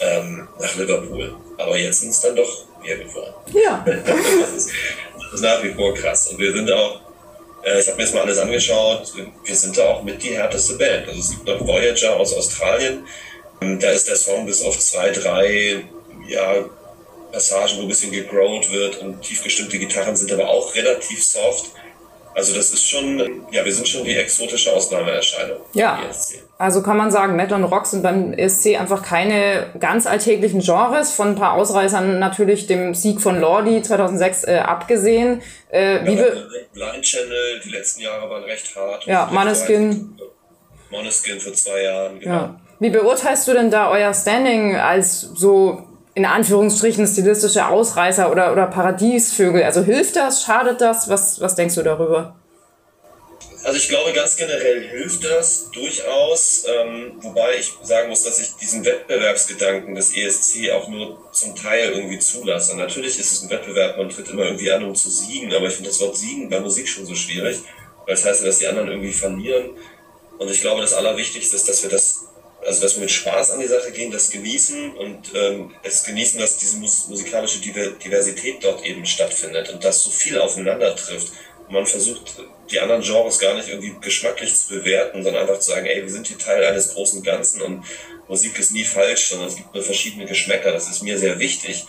ähm, nach Liverpool. Aber jetzt sind es dann doch geworden. Ja. das, *laughs* ist, das ist nach wie vor krass. Und wir sind auch, äh, ich habe mir jetzt mal alles angeschaut, wir sind da auch mit die härteste Band. Also es gibt noch Voyager aus Australien. Ähm, da ist der Song bis auf zwei, drei ja, Passagen, wo ein bisschen gegrowt wird und tiefgestimmte Gitarren sind aber auch relativ soft. Also das ist schon, ja, wir sind schon die exotische Ausnahmeerscheinung. Ja. Also kann man sagen, Metal und Rock sind beim ESC einfach keine ganz alltäglichen Genres, von ein paar Ausreißern natürlich dem Sieg von Lordi 2006 äh, abgesehen. Äh, ja, wie wir Blind Channel, die letzten Jahre waren recht hart. Ja, Maneskin. Maneskin vor zwei Jahren, genau. Ja. Wie beurteilst du denn da euer Standing als so in Anführungsstrichen stilistische Ausreißer oder, oder Paradiesvögel. Also hilft das, schadet das? Was, was denkst du darüber? Also ich glaube, ganz generell hilft das durchaus, ähm, wobei ich sagen muss, dass ich diesen Wettbewerbsgedanken des ESC auch nur zum Teil irgendwie zulasse. Natürlich ist es ein Wettbewerb, man tritt immer irgendwie an, um zu siegen, aber ich finde das Wort siegen bei Musik schon so schwierig, weil es das heißt, dass die anderen irgendwie verlieren. Und ich glaube, das Allerwichtigste ist, dass wir das also dass wir mit Spaß an die Sache gehen, das genießen und ähm, es genießen, dass diese mus musikalische Diversität dort eben stattfindet und dass so viel aufeinander trifft. Und man versucht, die anderen Genres gar nicht irgendwie geschmacklich zu bewerten, sondern einfach zu sagen, ey, wir sind hier Teil eines großen Ganzen und Musik ist nie falsch, sondern es gibt nur verschiedene Geschmäcker. Das ist mir sehr wichtig.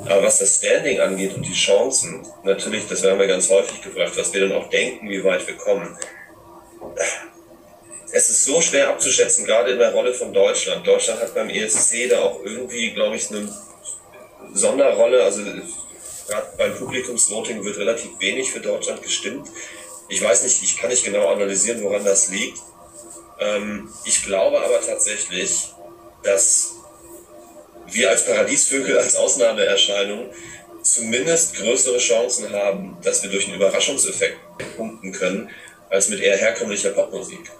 Aber was das Standing angeht und die Chancen, natürlich, das werden wir ganz häufig gefragt, was wir dann auch denken, wie weit wir kommen es ist so schwer abzuschätzen, gerade in der Rolle von Deutschland. Deutschland hat beim ESC da auch irgendwie, glaube ich, eine Sonderrolle. Also gerade beim Publikumsvoting wird relativ wenig für Deutschland gestimmt. Ich weiß nicht, ich kann nicht genau analysieren, woran das liegt. Ähm, ich glaube aber tatsächlich, dass wir als Paradiesvögel, als Ausnahmeerscheinung zumindest größere Chancen haben, dass wir durch einen Überraschungseffekt punkten können, als mit eher herkömmlicher Popmusik.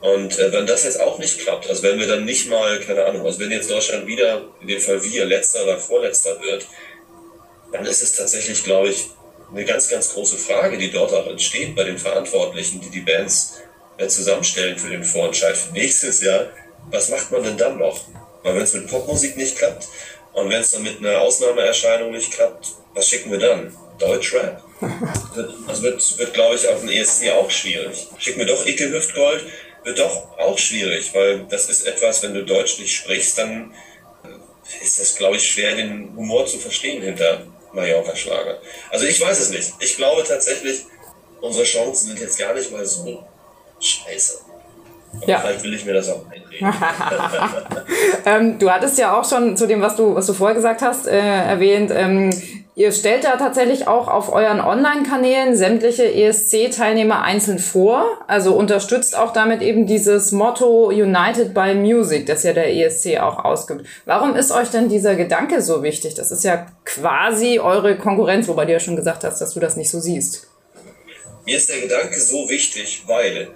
Und äh, wenn das jetzt auch nicht klappt, also wenn wir dann nicht mal, keine Ahnung, also wenn jetzt Deutschland wieder, in dem Fall wir, letzter oder vorletzter wird, dann ist es tatsächlich, glaube ich, eine ganz, ganz große Frage, die dort auch entsteht bei den Verantwortlichen, die die Bands äh, zusammenstellen für den Vorentscheid für nächstes Jahr. Was macht man denn dann noch? Weil wenn es mit Popmusik nicht klappt und wenn es dann mit einer Ausnahmeerscheinung nicht klappt, was schicken wir dann? Deutschrap? Das *laughs* wird, wird glaube ich, auf dem ESC auch schwierig. Schicken wir doch Icke Hüftgold, wird doch auch schwierig, weil das ist etwas, wenn du Deutsch nicht sprichst, dann äh, ist es, glaube ich, schwer, den Humor zu verstehen hinter Mallorca-Schlager. Also ich weiß es nicht. Ich glaube tatsächlich, unsere Chancen sind jetzt gar nicht mal so scheiße. Aber ja. vielleicht will ich mir das auch einreden. *laughs* ähm, du hattest ja auch schon zu dem, was du, was du vorher gesagt hast, äh, erwähnt, ähm, Ihr stellt da tatsächlich auch auf euren Online-Kanälen sämtliche ESC-Teilnehmer einzeln vor, also unterstützt auch damit eben dieses Motto United by Music, das ja der ESC auch ausgibt. Warum ist euch denn dieser Gedanke so wichtig? Das ist ja quasi eure Konkurrenz, wobei du ja schon gesagt hast, dass du das nicht so siehst. Mir ist der Gedanke so wichtig, weil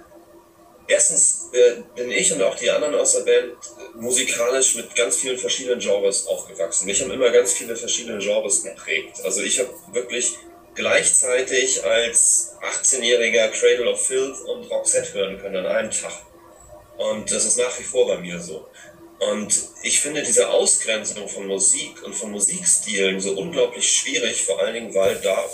erstens äh, bin ich und auch die anderen aus der Band äh, musikalisch mit ganz vielen verschiedenen Genres aufgewachsen. Mich haben immer ganz viele verschiedene Genres geprägt. Also ich habe wirklich gleichzeitig als 18-jähriger Cradle of Filth und Roxette hören können an einem Tag. Und das ist nach wie vor bei mir so. Und ich finde diese Ausgrenzung von Musik und von Musikstilen so unglaublich schwierig, vor allen Dingen, weil da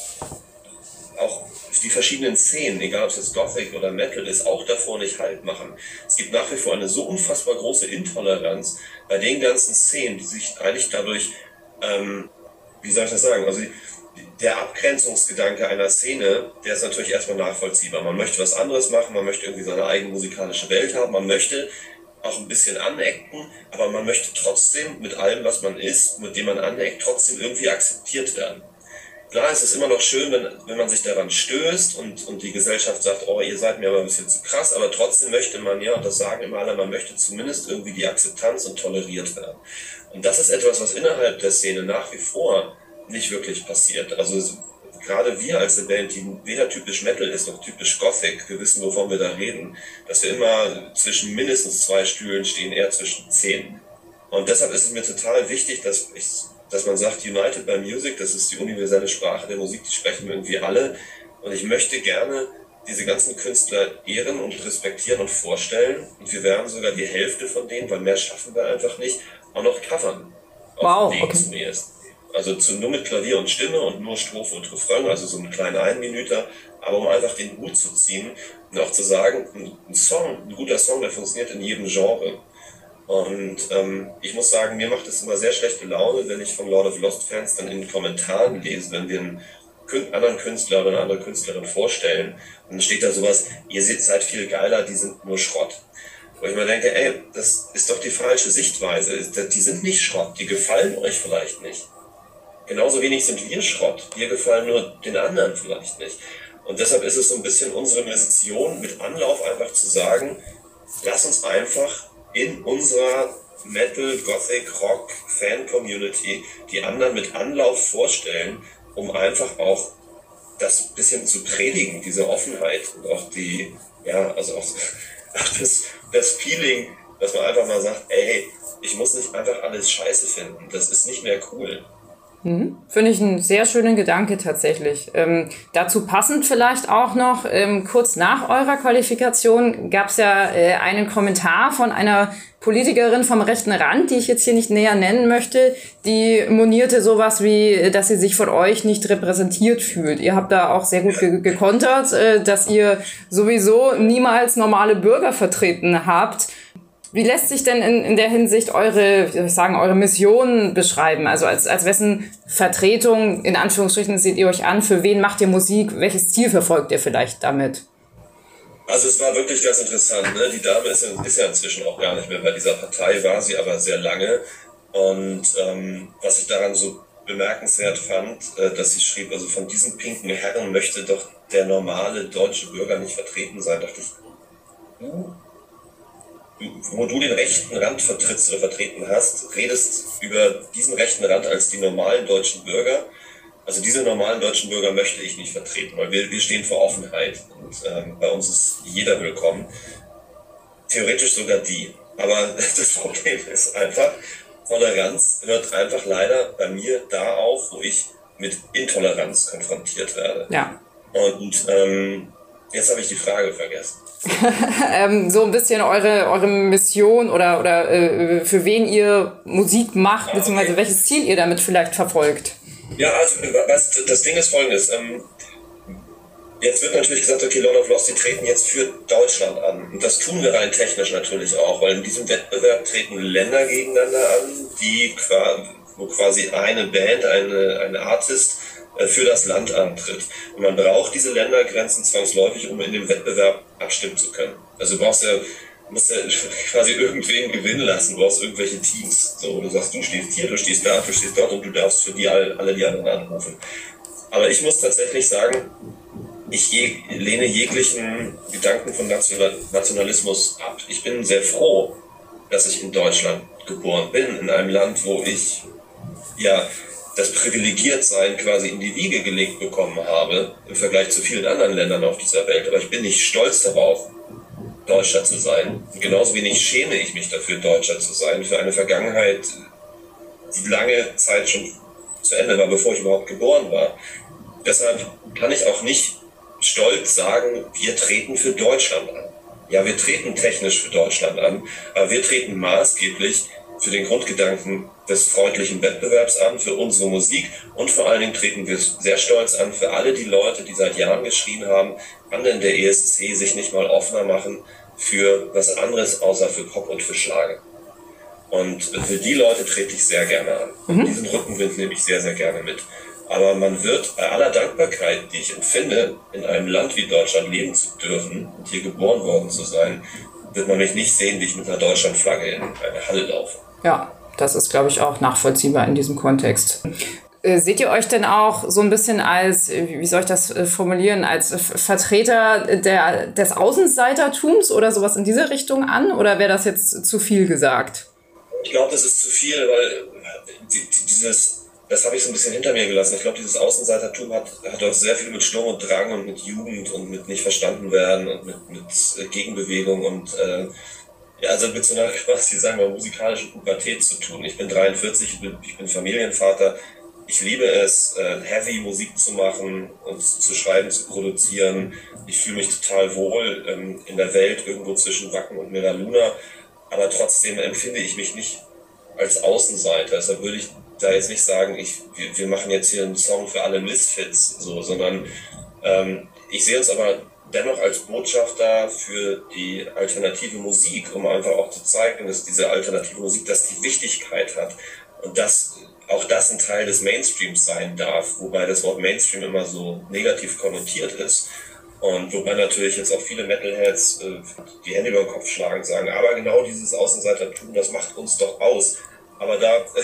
auch die verschiedenen Szenen, egal ob es Gothic oder Metal ist, auch davor nicht halt machen. Es gibt nach wie vor eine so unfassbar große Intoleranz bei den ganzen Szenen, die sich eigentlich dadurch, ähm, wie soll ich das sagen, also der Abgrenzungsgedanke einer Szene, der ist natürlich erstmal nachvollziehbar. Man möchte was anderes machen, man möchte irgendwie seine eigene musikalische Welt haben, man möchte auch ein bisschen anecken, aber man möchte trotzdem mit allem, was man ist, mit dem man aneckt, trotzdem irgendwie akzeptiert werden. Klar ist es immer noch schön, wenn, wenn man sich daran stößt und, und die Gesellschaft sagt, oh, ihr seid mir aber ein bisschen zu krass, aber trotzdem möchte man ja, und das sagen immer alle, man möchte zumindest irgendwie die Akzeptanz und toleriert werden. Und das ist etwas, was innerhalb der Szene nach wie vor nicht wirklich passiert. Also gerade wir als eine Band, die weder typisch Metal ist noch typisch Gothic, wir wissen, wovon wir da reden, dass wir immer zwischen mindestens zwei Stühlen stehen, eher zwischen zehn. Und deshalb ist es mir total wichtig, dass ich dass man sagt, United by Music, das ist die universelle Sprache der Musik, die sprechen irgendwie alle. Und ich möchte gerne diese ganzen Künstler ehren und respektieren und vorstellen. Und wir werden sogar die Hälfte von denen, weil mehr schaffen wir einfach nicht, auch noch covern. Wow, okay. Also zu, nur mit Klavier und Stimme und nur Strophe und Refrain, also so einen kleinen Einminüter, aber um einfach den Hut zu ziehen und auch zu sagen, ein Song, ein guter Song, der funktioniert in jedem Genre. Und ähm, ich muss sagen, mir macht es immer sehr schlechte Laune, wenn ich von Lord of Lost Fans dann in den Kommentaren lese, wenn wir einen anderen Künstler oder eine andere Künstlerin vorstellen. Dann steht da sowas, ihr seid viel geiler, die sind nur Schrott. Wo ich mir denke, ey, das ist doch die falsche Sichtweise. Die sind nicht Schrott, die gefallen euch vielleicht nicht. Genauso wenig sind wir Schrott. Wir gefallen nur den anderen vielleicht nicht. Und deshalb ist es so ein bisschen unsere Mission, mit Anlauf einfach zu sagen, lass uns einfach in unserer Metal, Gothic, Rock Fan Community die anderen mit Anlauf vorstellen, um einfach auch das bisschen zu predigen, diese Offenheit und auch die, ja, also auch *laughs* das, das Feeling, dass man einfach mal sagt, ey, ich muss nicht einfach alles scheiße finden, das ist nicht mehr cool. Mhm. Finde ich einen sehr schönen Gedanke tatsächlich. Ähm, dazu passend vielleicht auch noch, ähm, kurz nach eurer Qualifikation gab es ja äh, einen Kommentar von einer Politikerin vom rechten Rand, die ich jetzt hier nicht näher nennen möchte, die monierte sowas wie, dass sie sich von euch nicht repräsentiert fühlt. Ihr habt da auch sehr gut ge gekontert, äh, dass ihr sowieso niemals normale Bürger vertreten habt wie lässt sich denn in, in der Hinsicht eure, wie soll ich sagen, eure Mission beschreiben? Also als, als wessen Vertretung, in Anführungsstrichen, seht ihr euch an? Für wen macht ihr Musik? Welches Ziel verfolgt ihr vielleicht damit? Also es war wirklich ganz interessant. Ne? Die Dame ist, ist ja inzwischen auch gar nicht mehr bei dieser Partei, war sie aber sehr lange. Und ähm, was ich daran so bemerkenswert fand, äh, dass sie schrieb, also von diesen pinken Herren möchte doch der normale deutsche Bürger nicht vertreten sein, dachte ich, uh, wo du den rechten Rand vertrittst oder vertreten hast, redest über diesen rechten Rand als die normalen deutschen Bürger. Also diese normalen deutschen Bürger möchte ich nicht vertreten, weil wir, wir stehen für Offenheit und ähm, bei uns ist jeder willkommen. Theoretisch sogar die. Aber *laughs* das Problem ist einfach, Toleranz hört einfach leider bei mir da auf, wo ich mit Intoleranz konfrontiert werde. Ja. Und ähm, jetzt habe ich die Frage vergessen. *laughs* ähm, so ein bisschen eure, eure Mission oder, oder äh, für wen ihr Musik macht, ah, beziehungsweise okay. welches Ziel ihr damit vielleicht verfolgt. Ja, also was, das Ding ist folgendes. Ähm, jetzt wird natürlich gesagt, okay, Lord of Lost, die treten jetzt für Deutschland an. Und das tun wir rein technisch natürlich auch, weil in diesem Wettbewerb treten Länder gegeneinander an, die wo quasi eine Band, eine, eine Artist für das Land antritt. Und man braucht diese Ländergrenzen zwangsläufig, um in dem Wettbewerb abstimmen zu können. Also du brauchst ja, musst ja *laughs* quasi irgendwen gewinnen lassen, du brauchst irgendwelche Teams. So, du sagst, du stehst hier, du stehst da, du stehst dort und du darfst für die alle, alle die anderen anrufen. Aber ich muss tatsächlich sagen, ich je, lehne jeglichen Gedanken von Nationalismus ab. Ich bin sehr froh, dass ich in Deutschland geboren bin, in einem Land, wo ich ja das Privilegiertsein quasi in die Wiege gelegt bekommen habe, im Vergleich zu vielen anderen Ländern auf dieser Welt. Aber ich bin nicht stolz darauf, Deutscher zu sein. Genauso wenig schäme ich mich dafür, Deutscher zu sein, für eine Vergangenheit, die lange Zeit schon zu Ende war, bevor ich überhaupt geboren war. Deshalb kann ich auch nicht stolz sagen, wir treten für Deutschland an. Ja, wir treten technisch für Deutschland an, aber wir treten maßgeblich für den Grundgedanken des freundlichen Wettbewerbs an, für unsere Musik und vor allen Dingen treten wir sehr stolz an für alle die Leute, die seit Jahren geschrien haben, kann denn der ESC sich nicht mal offener machen für was anderes außer für Pop und für Schlager. Und für die Leute trete ich sehr gerne an. Mhm. Diesen Rückenwind nehme ich sehr, sehr gerne mit. Aber man wird bei aller Dankbarkeit, die ich empfinde, in einem Land wie Deutschland leben zu dürfen und hier geboren worden zu sein, wird man mich nicht sehen, wie ich mit einer Deutschlandflagge in eine Halle laufe. Ja, das ist, glaube ich, auch nachvollziehbar in diesem Kontext. Äh, seht ihr euch denn auch so ein bisschen als, wie soll ich das äh, formulieren, als Vertreter der, des Außenseitertums oder sowas in diese Richtung an? Oder wäre das jetzt zu viel gesagt? Ich glaube, das ist zu viel, weil dieses, das habe ich so ein bisschen hinter mir gelassen. Ich glaube, dieses Außenseitertum hat, hat auch sehr viel mit Sturm und Drang und mit Jugend und mit nicht verstanden werden und mit, mit äh, Gegenbewegung und äh, ja, also mit so einer *laughs* quasi, sagen wir, musikalischen Pubertät zu tun. Ich bin 43, ich bin, ich bin Familienvater. Ich liebe es, äh, heavy Musik zu machen und zu schreiben, zu produzieren. Ich fühle mich total wohl ähm, in der Welt, irgendwo zwischen Wacken und Mira Luna. Aber trotzdem empfinde ich mich nicht als Außenseiter. Deshalb würde ich da jetzt nicht sagen, ich, wir, wir machen jetzt hier einen Song für alle Misfits, so, sondern ähm, ich sehe uns aber dennoch als Botschafter für die alternative Musik, um einfach auch zu zeigen, dass diese alternative Musik, dass die Wichtigkeit hat und dass auch das ein Teil des Mainstreams sein darf, wobei das Wort Mainstream immer so negativ konnotiert ist. Und wobei natürlich jetzt auch viele Metalheads äh, die Hände über den Kopf schlagen, sagen, aber genau dieses Außenseitertum, das macht uns doch aus. Aber da äh,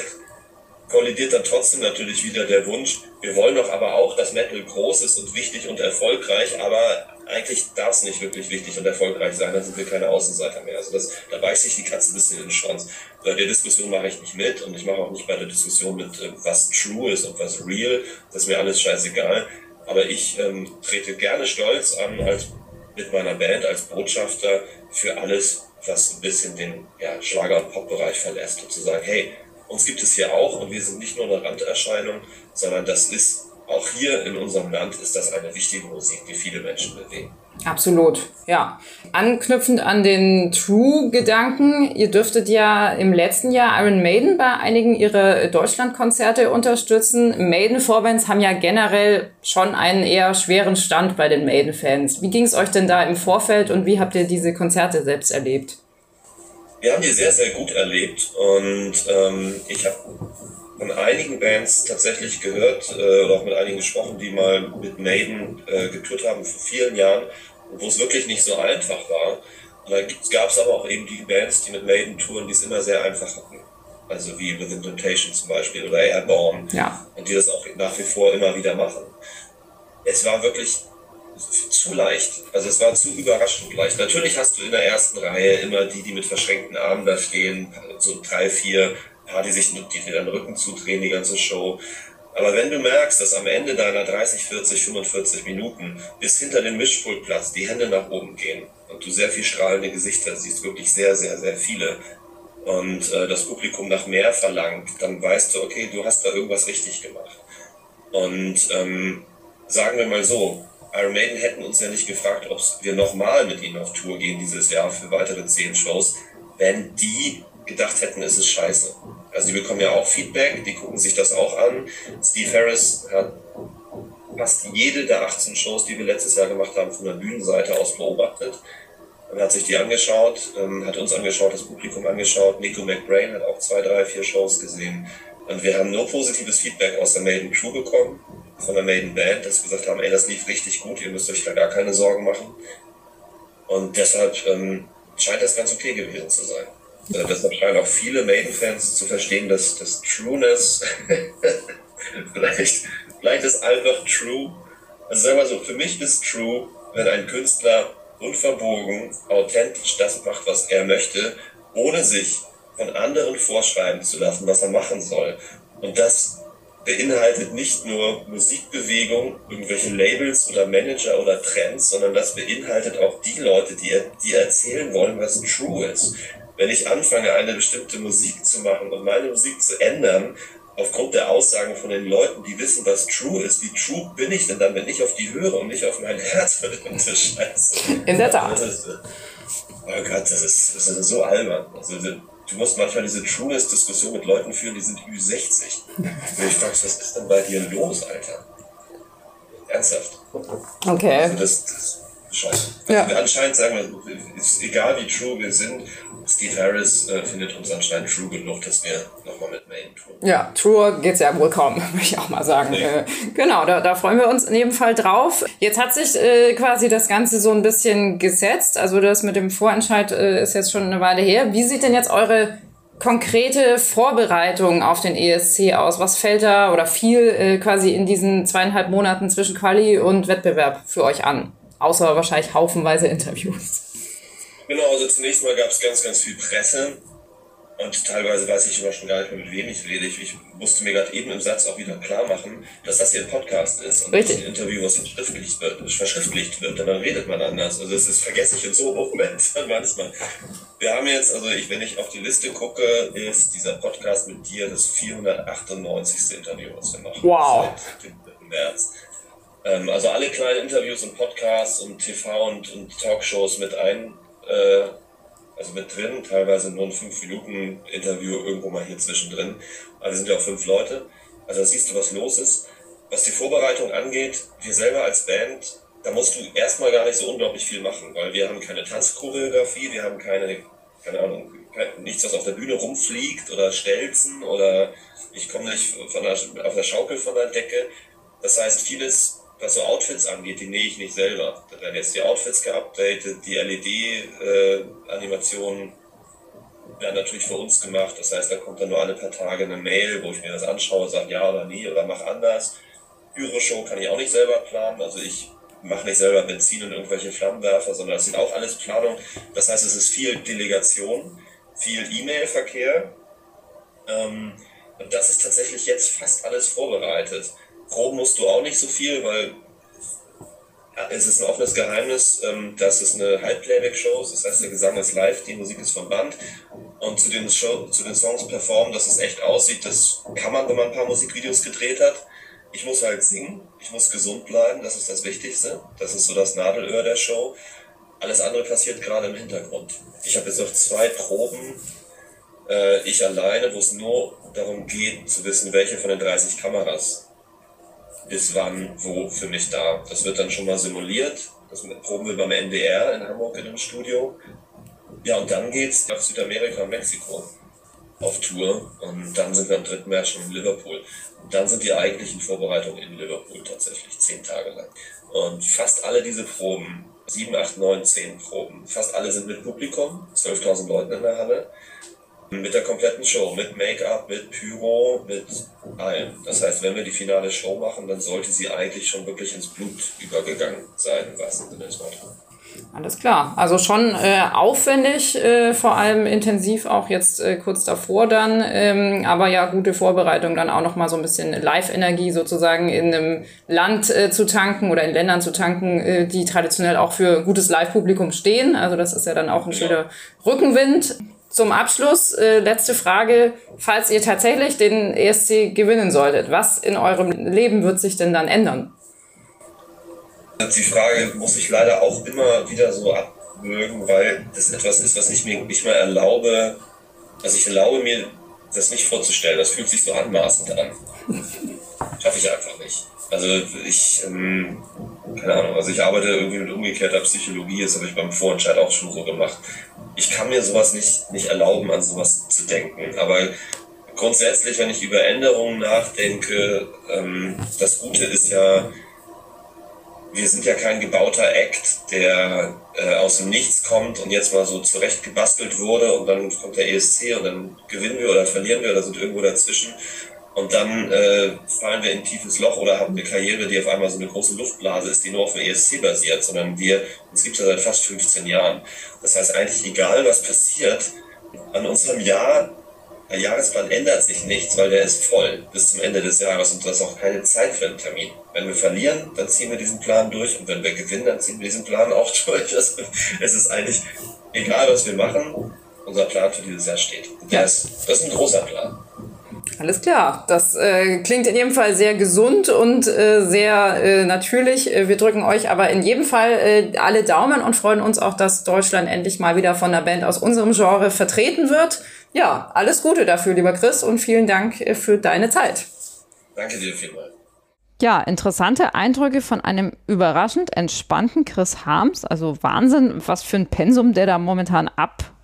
kollidiert dann trotzdem natürlich wieder der Wunsch, wir wollen doch aber auch, dass Metal groß ist und wichtig und erfolgreich, aber eigentlich darf es nicht wirklich wichtig und erfolgreich sein, dann sind wir keine Außenseiter mehr. Also das, da beißt sich die Katze ein bisschen in den Schwanz. Bei der Diskussion mache ich nicht mit und ich mache auch nicht bei der Diskussion mit, äh, was true ist und was real. Das ist mir alles scheißegal. Aber ich ähm, trete gerne stolz an als mit meiner Band als Botschafter für alles, was ein bisschen den ja, Schlager- und Pop-Bereich verlässt und zu sagen, hey, uns gibt es hier auch und wir sind nicht nur eine Randerscheinung, sondern das ist auch hier in unserem Land ist das eine wichtige Musik, die viele Menschen bewegen. Absolut, ja. Anknüpfend an den True-Gedanken, ihr dürftet ja im letzten Jahr Iron Maiden bei einigen ihrer Deutschlandkonzerte unterstützen. Maiden-Vorbands haben ja generell schon einen eher schweren Stand bei den Maiden-Fans. Wie ging es euch denn da im Vorfeld und wie habt ihr diese Konzerte selbst erlebt? Wir haben die sehr, sehr gut erlebt und ähm, ich habe von einigen Bands tatsächlich gehört äh, oder auch mit einigen gesprochen, die mal mit Maiden äh, getourt haben vor vielen Jahren, wo es wirklich nicht so einfach war. Und dann gab es aber auch eben die Bands, die mit Maiden touren, die es immer sehr einfach hatten. Also wie Within Temptation zum Beispiel oder Airborne. Ja. Und die das auch nach wie vor immer wieder machen. Es war wirklich zu leicht. Also es war zu überraschend leicht. Natürlich hast du in der ersten Reihe immer die, die mit verschränkten Armen da stehen, so drei, vier ja, die sich die dir den Rücken zudrehen, die ganze Show. Aber wenn du merkst, dass am Ende deiner 30, 40, 45 Minuten bis hinter den Mischpultplatz die Hände nach oben gehen und du sehr viel strahlende Gesichter siehst, wirklich sehr, sehr, sehr viele, und äh, das Publikum nach mehr verlangt, dann weißt du, okay, du hast da irgendwas richtig gemacht. Und ähm, sagen wir mal so, Iron Maiden hätten uns ja nicht gefragt, ob wir nochmal mit ihnen auf Tour gehen dieses Jahr für weitere zehn Shows, wenn die gedacht hätten, es ist scheiße. Also die bekommen ja auch Feedback, die gucken sich das auch an. Steve Harris hat fast jede der 18 Shows, die wir letztes Jahr gemacht haben, von der Bühnenseite aus beobachtet und hat sich die angeschaut, ähm, hat uns angeschaut, das Publikum angeschaut. Nico McBrain hat auch zwei, drei, vier Shows gesehen. Und wir haben nur positives Feedback aus der Maiden Crew bekommen, von der Maiden Band, dass sie gesagt haben, ey, das lief richtig gut, ihr müsst euch da gar keine Sorgen machen. Und deshalb ähm, scheint das ganz okay gewesen zu sein. Also deshalb scheinen auch viele Maiden-Fans zu verstehen, dass das Trueness *laughs* vielleicht, vielleicht ist einfach True. Also sagen wir so, für mich ist True, wenn ein Künstler unverbogen, authentisch das macht, was er möchte, ohne sich von anderen vorschreiben zu lassen, was er machen soll. Und das beinhaltet nicht nur Musikbewegung, irgendwelche Labels oder Manager oder Trends, sondern das beinhaltet auch die Leute, die, die erzählen wollen, was true ist. Wenn ich anfange, eine bestimmte Musik zu machen und meine Musik zu ändern, aufgrund der Aussagen von den Leuten, die wissen, was true ist, wie true bin ich denn dann, wenn ich auf die höre und nicht auf mein Herz, *laughs* verdammte Scheiße. In der Tat. Oh Gott, das ist, das ist so albern. Also, du musst manchmal diese Trueness-Diskussion mit Leuten führen, die sind Ü60. Und ich frage, was ist denn bei dir los, Alter? Ernsthaft. Okay. Also das, das Scheiße. Ja. Anscheinend sagen wir, ist egal wie true wir sind, Steve Harris äh, findet uns anscheinend true genug, dass wir nochmal mit Main tun. Ja, true geht's ja wohl kaum, *laughs* würde ich auch mal sagen. Nee. Äh, genau, da, da freuen wir uns in jedem Fall drauf. Jetzt hat sich äh, quasi das Ganze so ein bisschen gesetzt. Also das mit dem Vorentscheid äh, ist jetzt schon eine Weile her. Wie sieht denn jetzt eure konkrete Vorbereitung auf den ESC aus? Was fällt da oder viel äh, quasi in diesen zweieinhalb Monaten zwischen Quali und Wettbewerb für euch an? Außer wahrscheinlich haufenweise Interviews. Genau, also zunächst mal gab es ganz, ganz viel Presse. Und teilweise weiß ich immer schon gar nicht mehr, mit wem ich rede. Ich, musste mir gerade eben im Satz auch wieder klar machen, dass das hier ein Podcast ist und Richtig. nicht ein Interview, was verschriftlicht wird, verschriftlicht wird. Dann redet man anders. Also das ist, vergesse ich in so einem Moment *laughs* manchmal. Wir haben jetzt, also ich, wenn ich auf die Liste gucke, ist dieser Podcast mit dir das 498. Interview, was wir machen. Wow. Seit dem März. Ähm, also alle kleinen Interviews und Podcasts und TV und, und Talkshows mit ein, äh, also mit drin, teilweise nur ein 5-Minuten-Interview irgendwo mal hier zwischendrin. Aber wir sind ja auch fünf Leute. Also da siehst du, was los ist. Was die Vorbereitung angeht, wir selber als Band, da musst du erstmal gar nicht so unglaublich viel machen, weil wir haben keine Tanzchoreografie, wir haben keine, keine Ahnung, nichts, was auf der Bühne rumfliegt oder Stelzen oder ich komme nicht von der, auf der Schaukel von der Decke. Das heißt, vieles was so Outfits angeht, die nähe ich nicht selber. Da werden jetzt die Outfits geupdatet, die LED-Animationen äh, werden natürlich für uns gemacht. Das heißt, da kommt dann nur alle paar Tage eine Mail, wo ich mir das anschaue, sage ja oder nie oder mach anders. Pyroshow kann ich auch nicht selber planen. Also ich mache nicht selber Benzin und irgendwelche Flammenwerfer, sondern das sind auch alles Planungen. Das heißt, es ist viel Delegation, viel E-Mail-Verkehr. Ähm, und das ist tatsächlich jetzt fast alles vorbereitet. Proben musst du auch nicht so viel, weil es ist ein offenes Geheimnis, ähm, dass es eine Halbplayback-Show ist. Das heißt, der Gesang ist live, die Musik ist vom Band. Und zu den, Show, zu den Songs performen, dass es echt aussieht, das kann man, wenn man ein paar Musikvideos gedreht hat. Ich muss halt singen, ich muss gesund bleiben, das ist das Wichtigste. Das ist so das Nadelöhr der Show. Alles andere passiert gerade im Hintergrund. Ich habe jetzt noch zwei Proben, äh, ich alleine, wo es nur darum geht, zu wissen, welche von den 30 Kameras ist wann, wo für mich da. Das wird dann schon mal simuliert. Das proben wir beim NDR in Hamburg in einem Studio. Ja, und dann geht's nach Südamerika und Mexiko auf Tour. Und dann sind wir am 3. März schon in Liverpool. Und dann sind die eigentlichen Vorbereitungen in Liverpool tatsächlich zehn Tage lang. Und fast alle diese Proben, sieben, acht, neun, zehn Proben, fast alle sind mit Publikum, 12.000 Leuten in der Halle. Mit der kompletten Show, mit Make-up, mit Pyro, mit allem. Das heißt, wenn wir die finale Show machen, dann sollte sie eigentlich schon wirklich ins Blut übergegangen sein, im wahrsten Sinne des Wortes. Alles klar. Also schon äh, aufwendig, äh, vor allem intensiv auch jetzt äh, kurz davor dann. Ähm, aber ja, gute Vorbereitung, dann auch nochmal so ein bisschen Live-Energie sozusagen in einem Land äh, zu tanken oder in Ländern zu tanken, äh, die traditionell auch für gutes Live-Publikum stehen. Also das ist ja dann auch ein schöner Rückenwind. Zum Abschluss, äh, letzte Frage. Falls ihr tatsächlich den ESC gewinnen solltet, was in eurem Leben wird sich denn dann ändern? Die Frage muss ich leider auch immer wieder so abwürgen, weil das etwas ist, was ich mir nicht mehr erlaube. Also ich erlaube mir, das nicht vorzustellen. Das fühlt sich so anmaßend an. *laughs* Schaffe ich einfach nicht. Also ich, ähm, keine Ahnung, also ich arbeite irgendwie mit umgekehrter Psychologie, das habe ich beim Vorentscheid auch schon so gemacht. Ich kann mir sowas nicht, nicht erlauben, an sowas zu denken. Aber grundsätzlich, wenn ich über Änderungen nachdenke, ähm, das Gute ist ja, wir sind ja kein gebauter Act, der äh, aus dem Nichts kommt und jetzt mal so zurechtgebastelt wurde und dann kommt der ESC und dann gewinnen wir oder verlieren wir oder sind irgendwo dazwischen und dann äh, fallen wir in ein tiefes Loch oder haben eine Karriere, die auf einmal so eine große Luftblase ist, die nur auf dem ESC basiert, sondern wir, uns gibt es ja seit fast 15 Jahren. Das heißt eigentlich, egal was passiert, an unserem Jahr der Jahresplan ändert sich nichts, weil der ist voll bis zum Ende des Jahres und da ist auch keine Zeit für einen Termin. Wenn wir verlieren, dann ziehen wir diesen Plan durch und wenn wir gewinnen, dann ziehen wir diesen Plan auch *laughs* durch. Also, es ist eigentlich egal, was wir machen, unser Plan für dieses Jahr steht. Das, das ist ein großer Plan. Alles klar, das äh, klingt in jedem Fall sehr gesund und äh, sehr äh, natürlich. Äh, wir drücken euch aber in jedem Fall äh, alle Daumen und freuen uns auch, dass Deutschland endlich mal wieder von einer Band aus unserem Genre vertreten wird. Ja, alles Gute dafür, lieber Chris, und vielen Dank äh, für deine Zeit. Danke dir vielmals. Ja, interessante Eindrücke von einem überraschend entspannten Chris Harms. Also Wahnsinn, was für ein Pensum der da momentan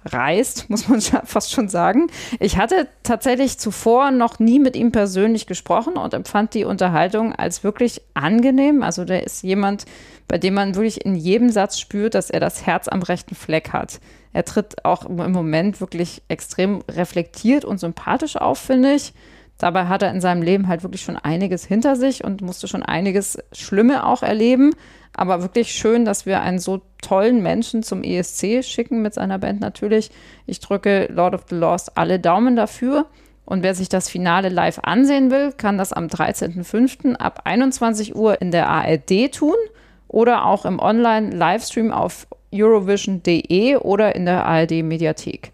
abreißt, *laughs* muss man fast schon sagen. Ich hatte tatsächlich zuvor noch nie mit ihm persönlich gesprochen und empfand die Unterhaltung als wirklich angenehm. Also der ist jemand, bei dem man wirklich in jedem Satz spürt, dass er das Herz am rechten Fleck hat. Er tritt auch im Moment wirklich extrem reflektiert und sympathisch auf, finde ich. Dabei hat er in seinem Leben halt wirklich schon einiges hinter sich und musste schon einiges Schlimme auch erleben. Aber wirklich schön, dass wir einen so tollen Menschen zum ESC schicken mit seiner Band natürlich. Ich drücke Lord of the Lost alle Daumen dafür. Und wer sich das Finale live ansehen will, kann das am 13.05. ab 21 Uhr in der ARD tun oder auch im Online-Livestream auf eurovision.de oder in der ARD-Mediathek.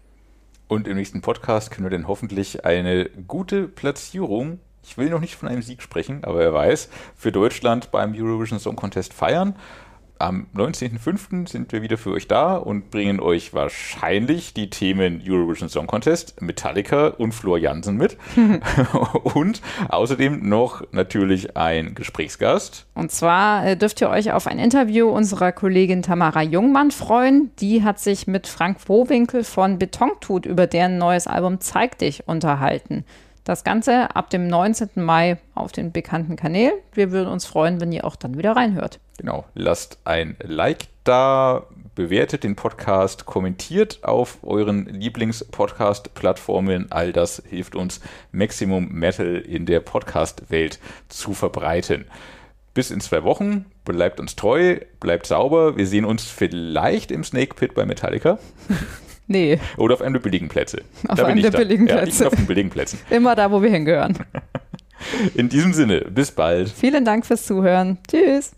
Und im nächsten Podcast können wir dann hoffentlich eine gute Platzierung, ich will noch nicht von einem Sieg sprechen, aber wer weiß, für Deutschland beim Eurovision Song Contest feiern am 19.05. sind wir wieder für euch da und bringen euch wahrscheinlich die Themen Eurovision Song Contest, Metallica und Flor Jansen mit. *laughs* und außerdem noch natürlich ein Gesprächsgast. Und zwar äh, dürft ihr euch auf ein Interview unserer Kollegin Tamara Jungmann freuen. Die hat sich mit Frank Bowinkel von Betontut über deren neues Album Zeig dich unterhalten. Das Ganze ab dem 19. Mai auf den bekannten Kanälen. Wir würden uns freuen, wenn ihr auch dann wieder reinhört. Genau, lasst ein Like da, bewertet den Podcast, kommentiert auf euren Lieblings-Podcast-Plattformen. All das hilft uns, Maximum Metal in der Podcast-Welt zu verbreiten. Bis in zwei Wochen. Bleibt uns treu, bleibt sauber. Wir sehen uns vielleicht im Snake Pit bei Metallica. *laughs* Nee. Oder auf einem der billigen Plätze. Auf einem der billigen Plätze. Ja, ich bin auf den billigen Plätzen. *laughs* Immer da, wo wir hingehören. In diesem Sinne, bis bald. Vielen Dank fürs Zuhören. Tschüss.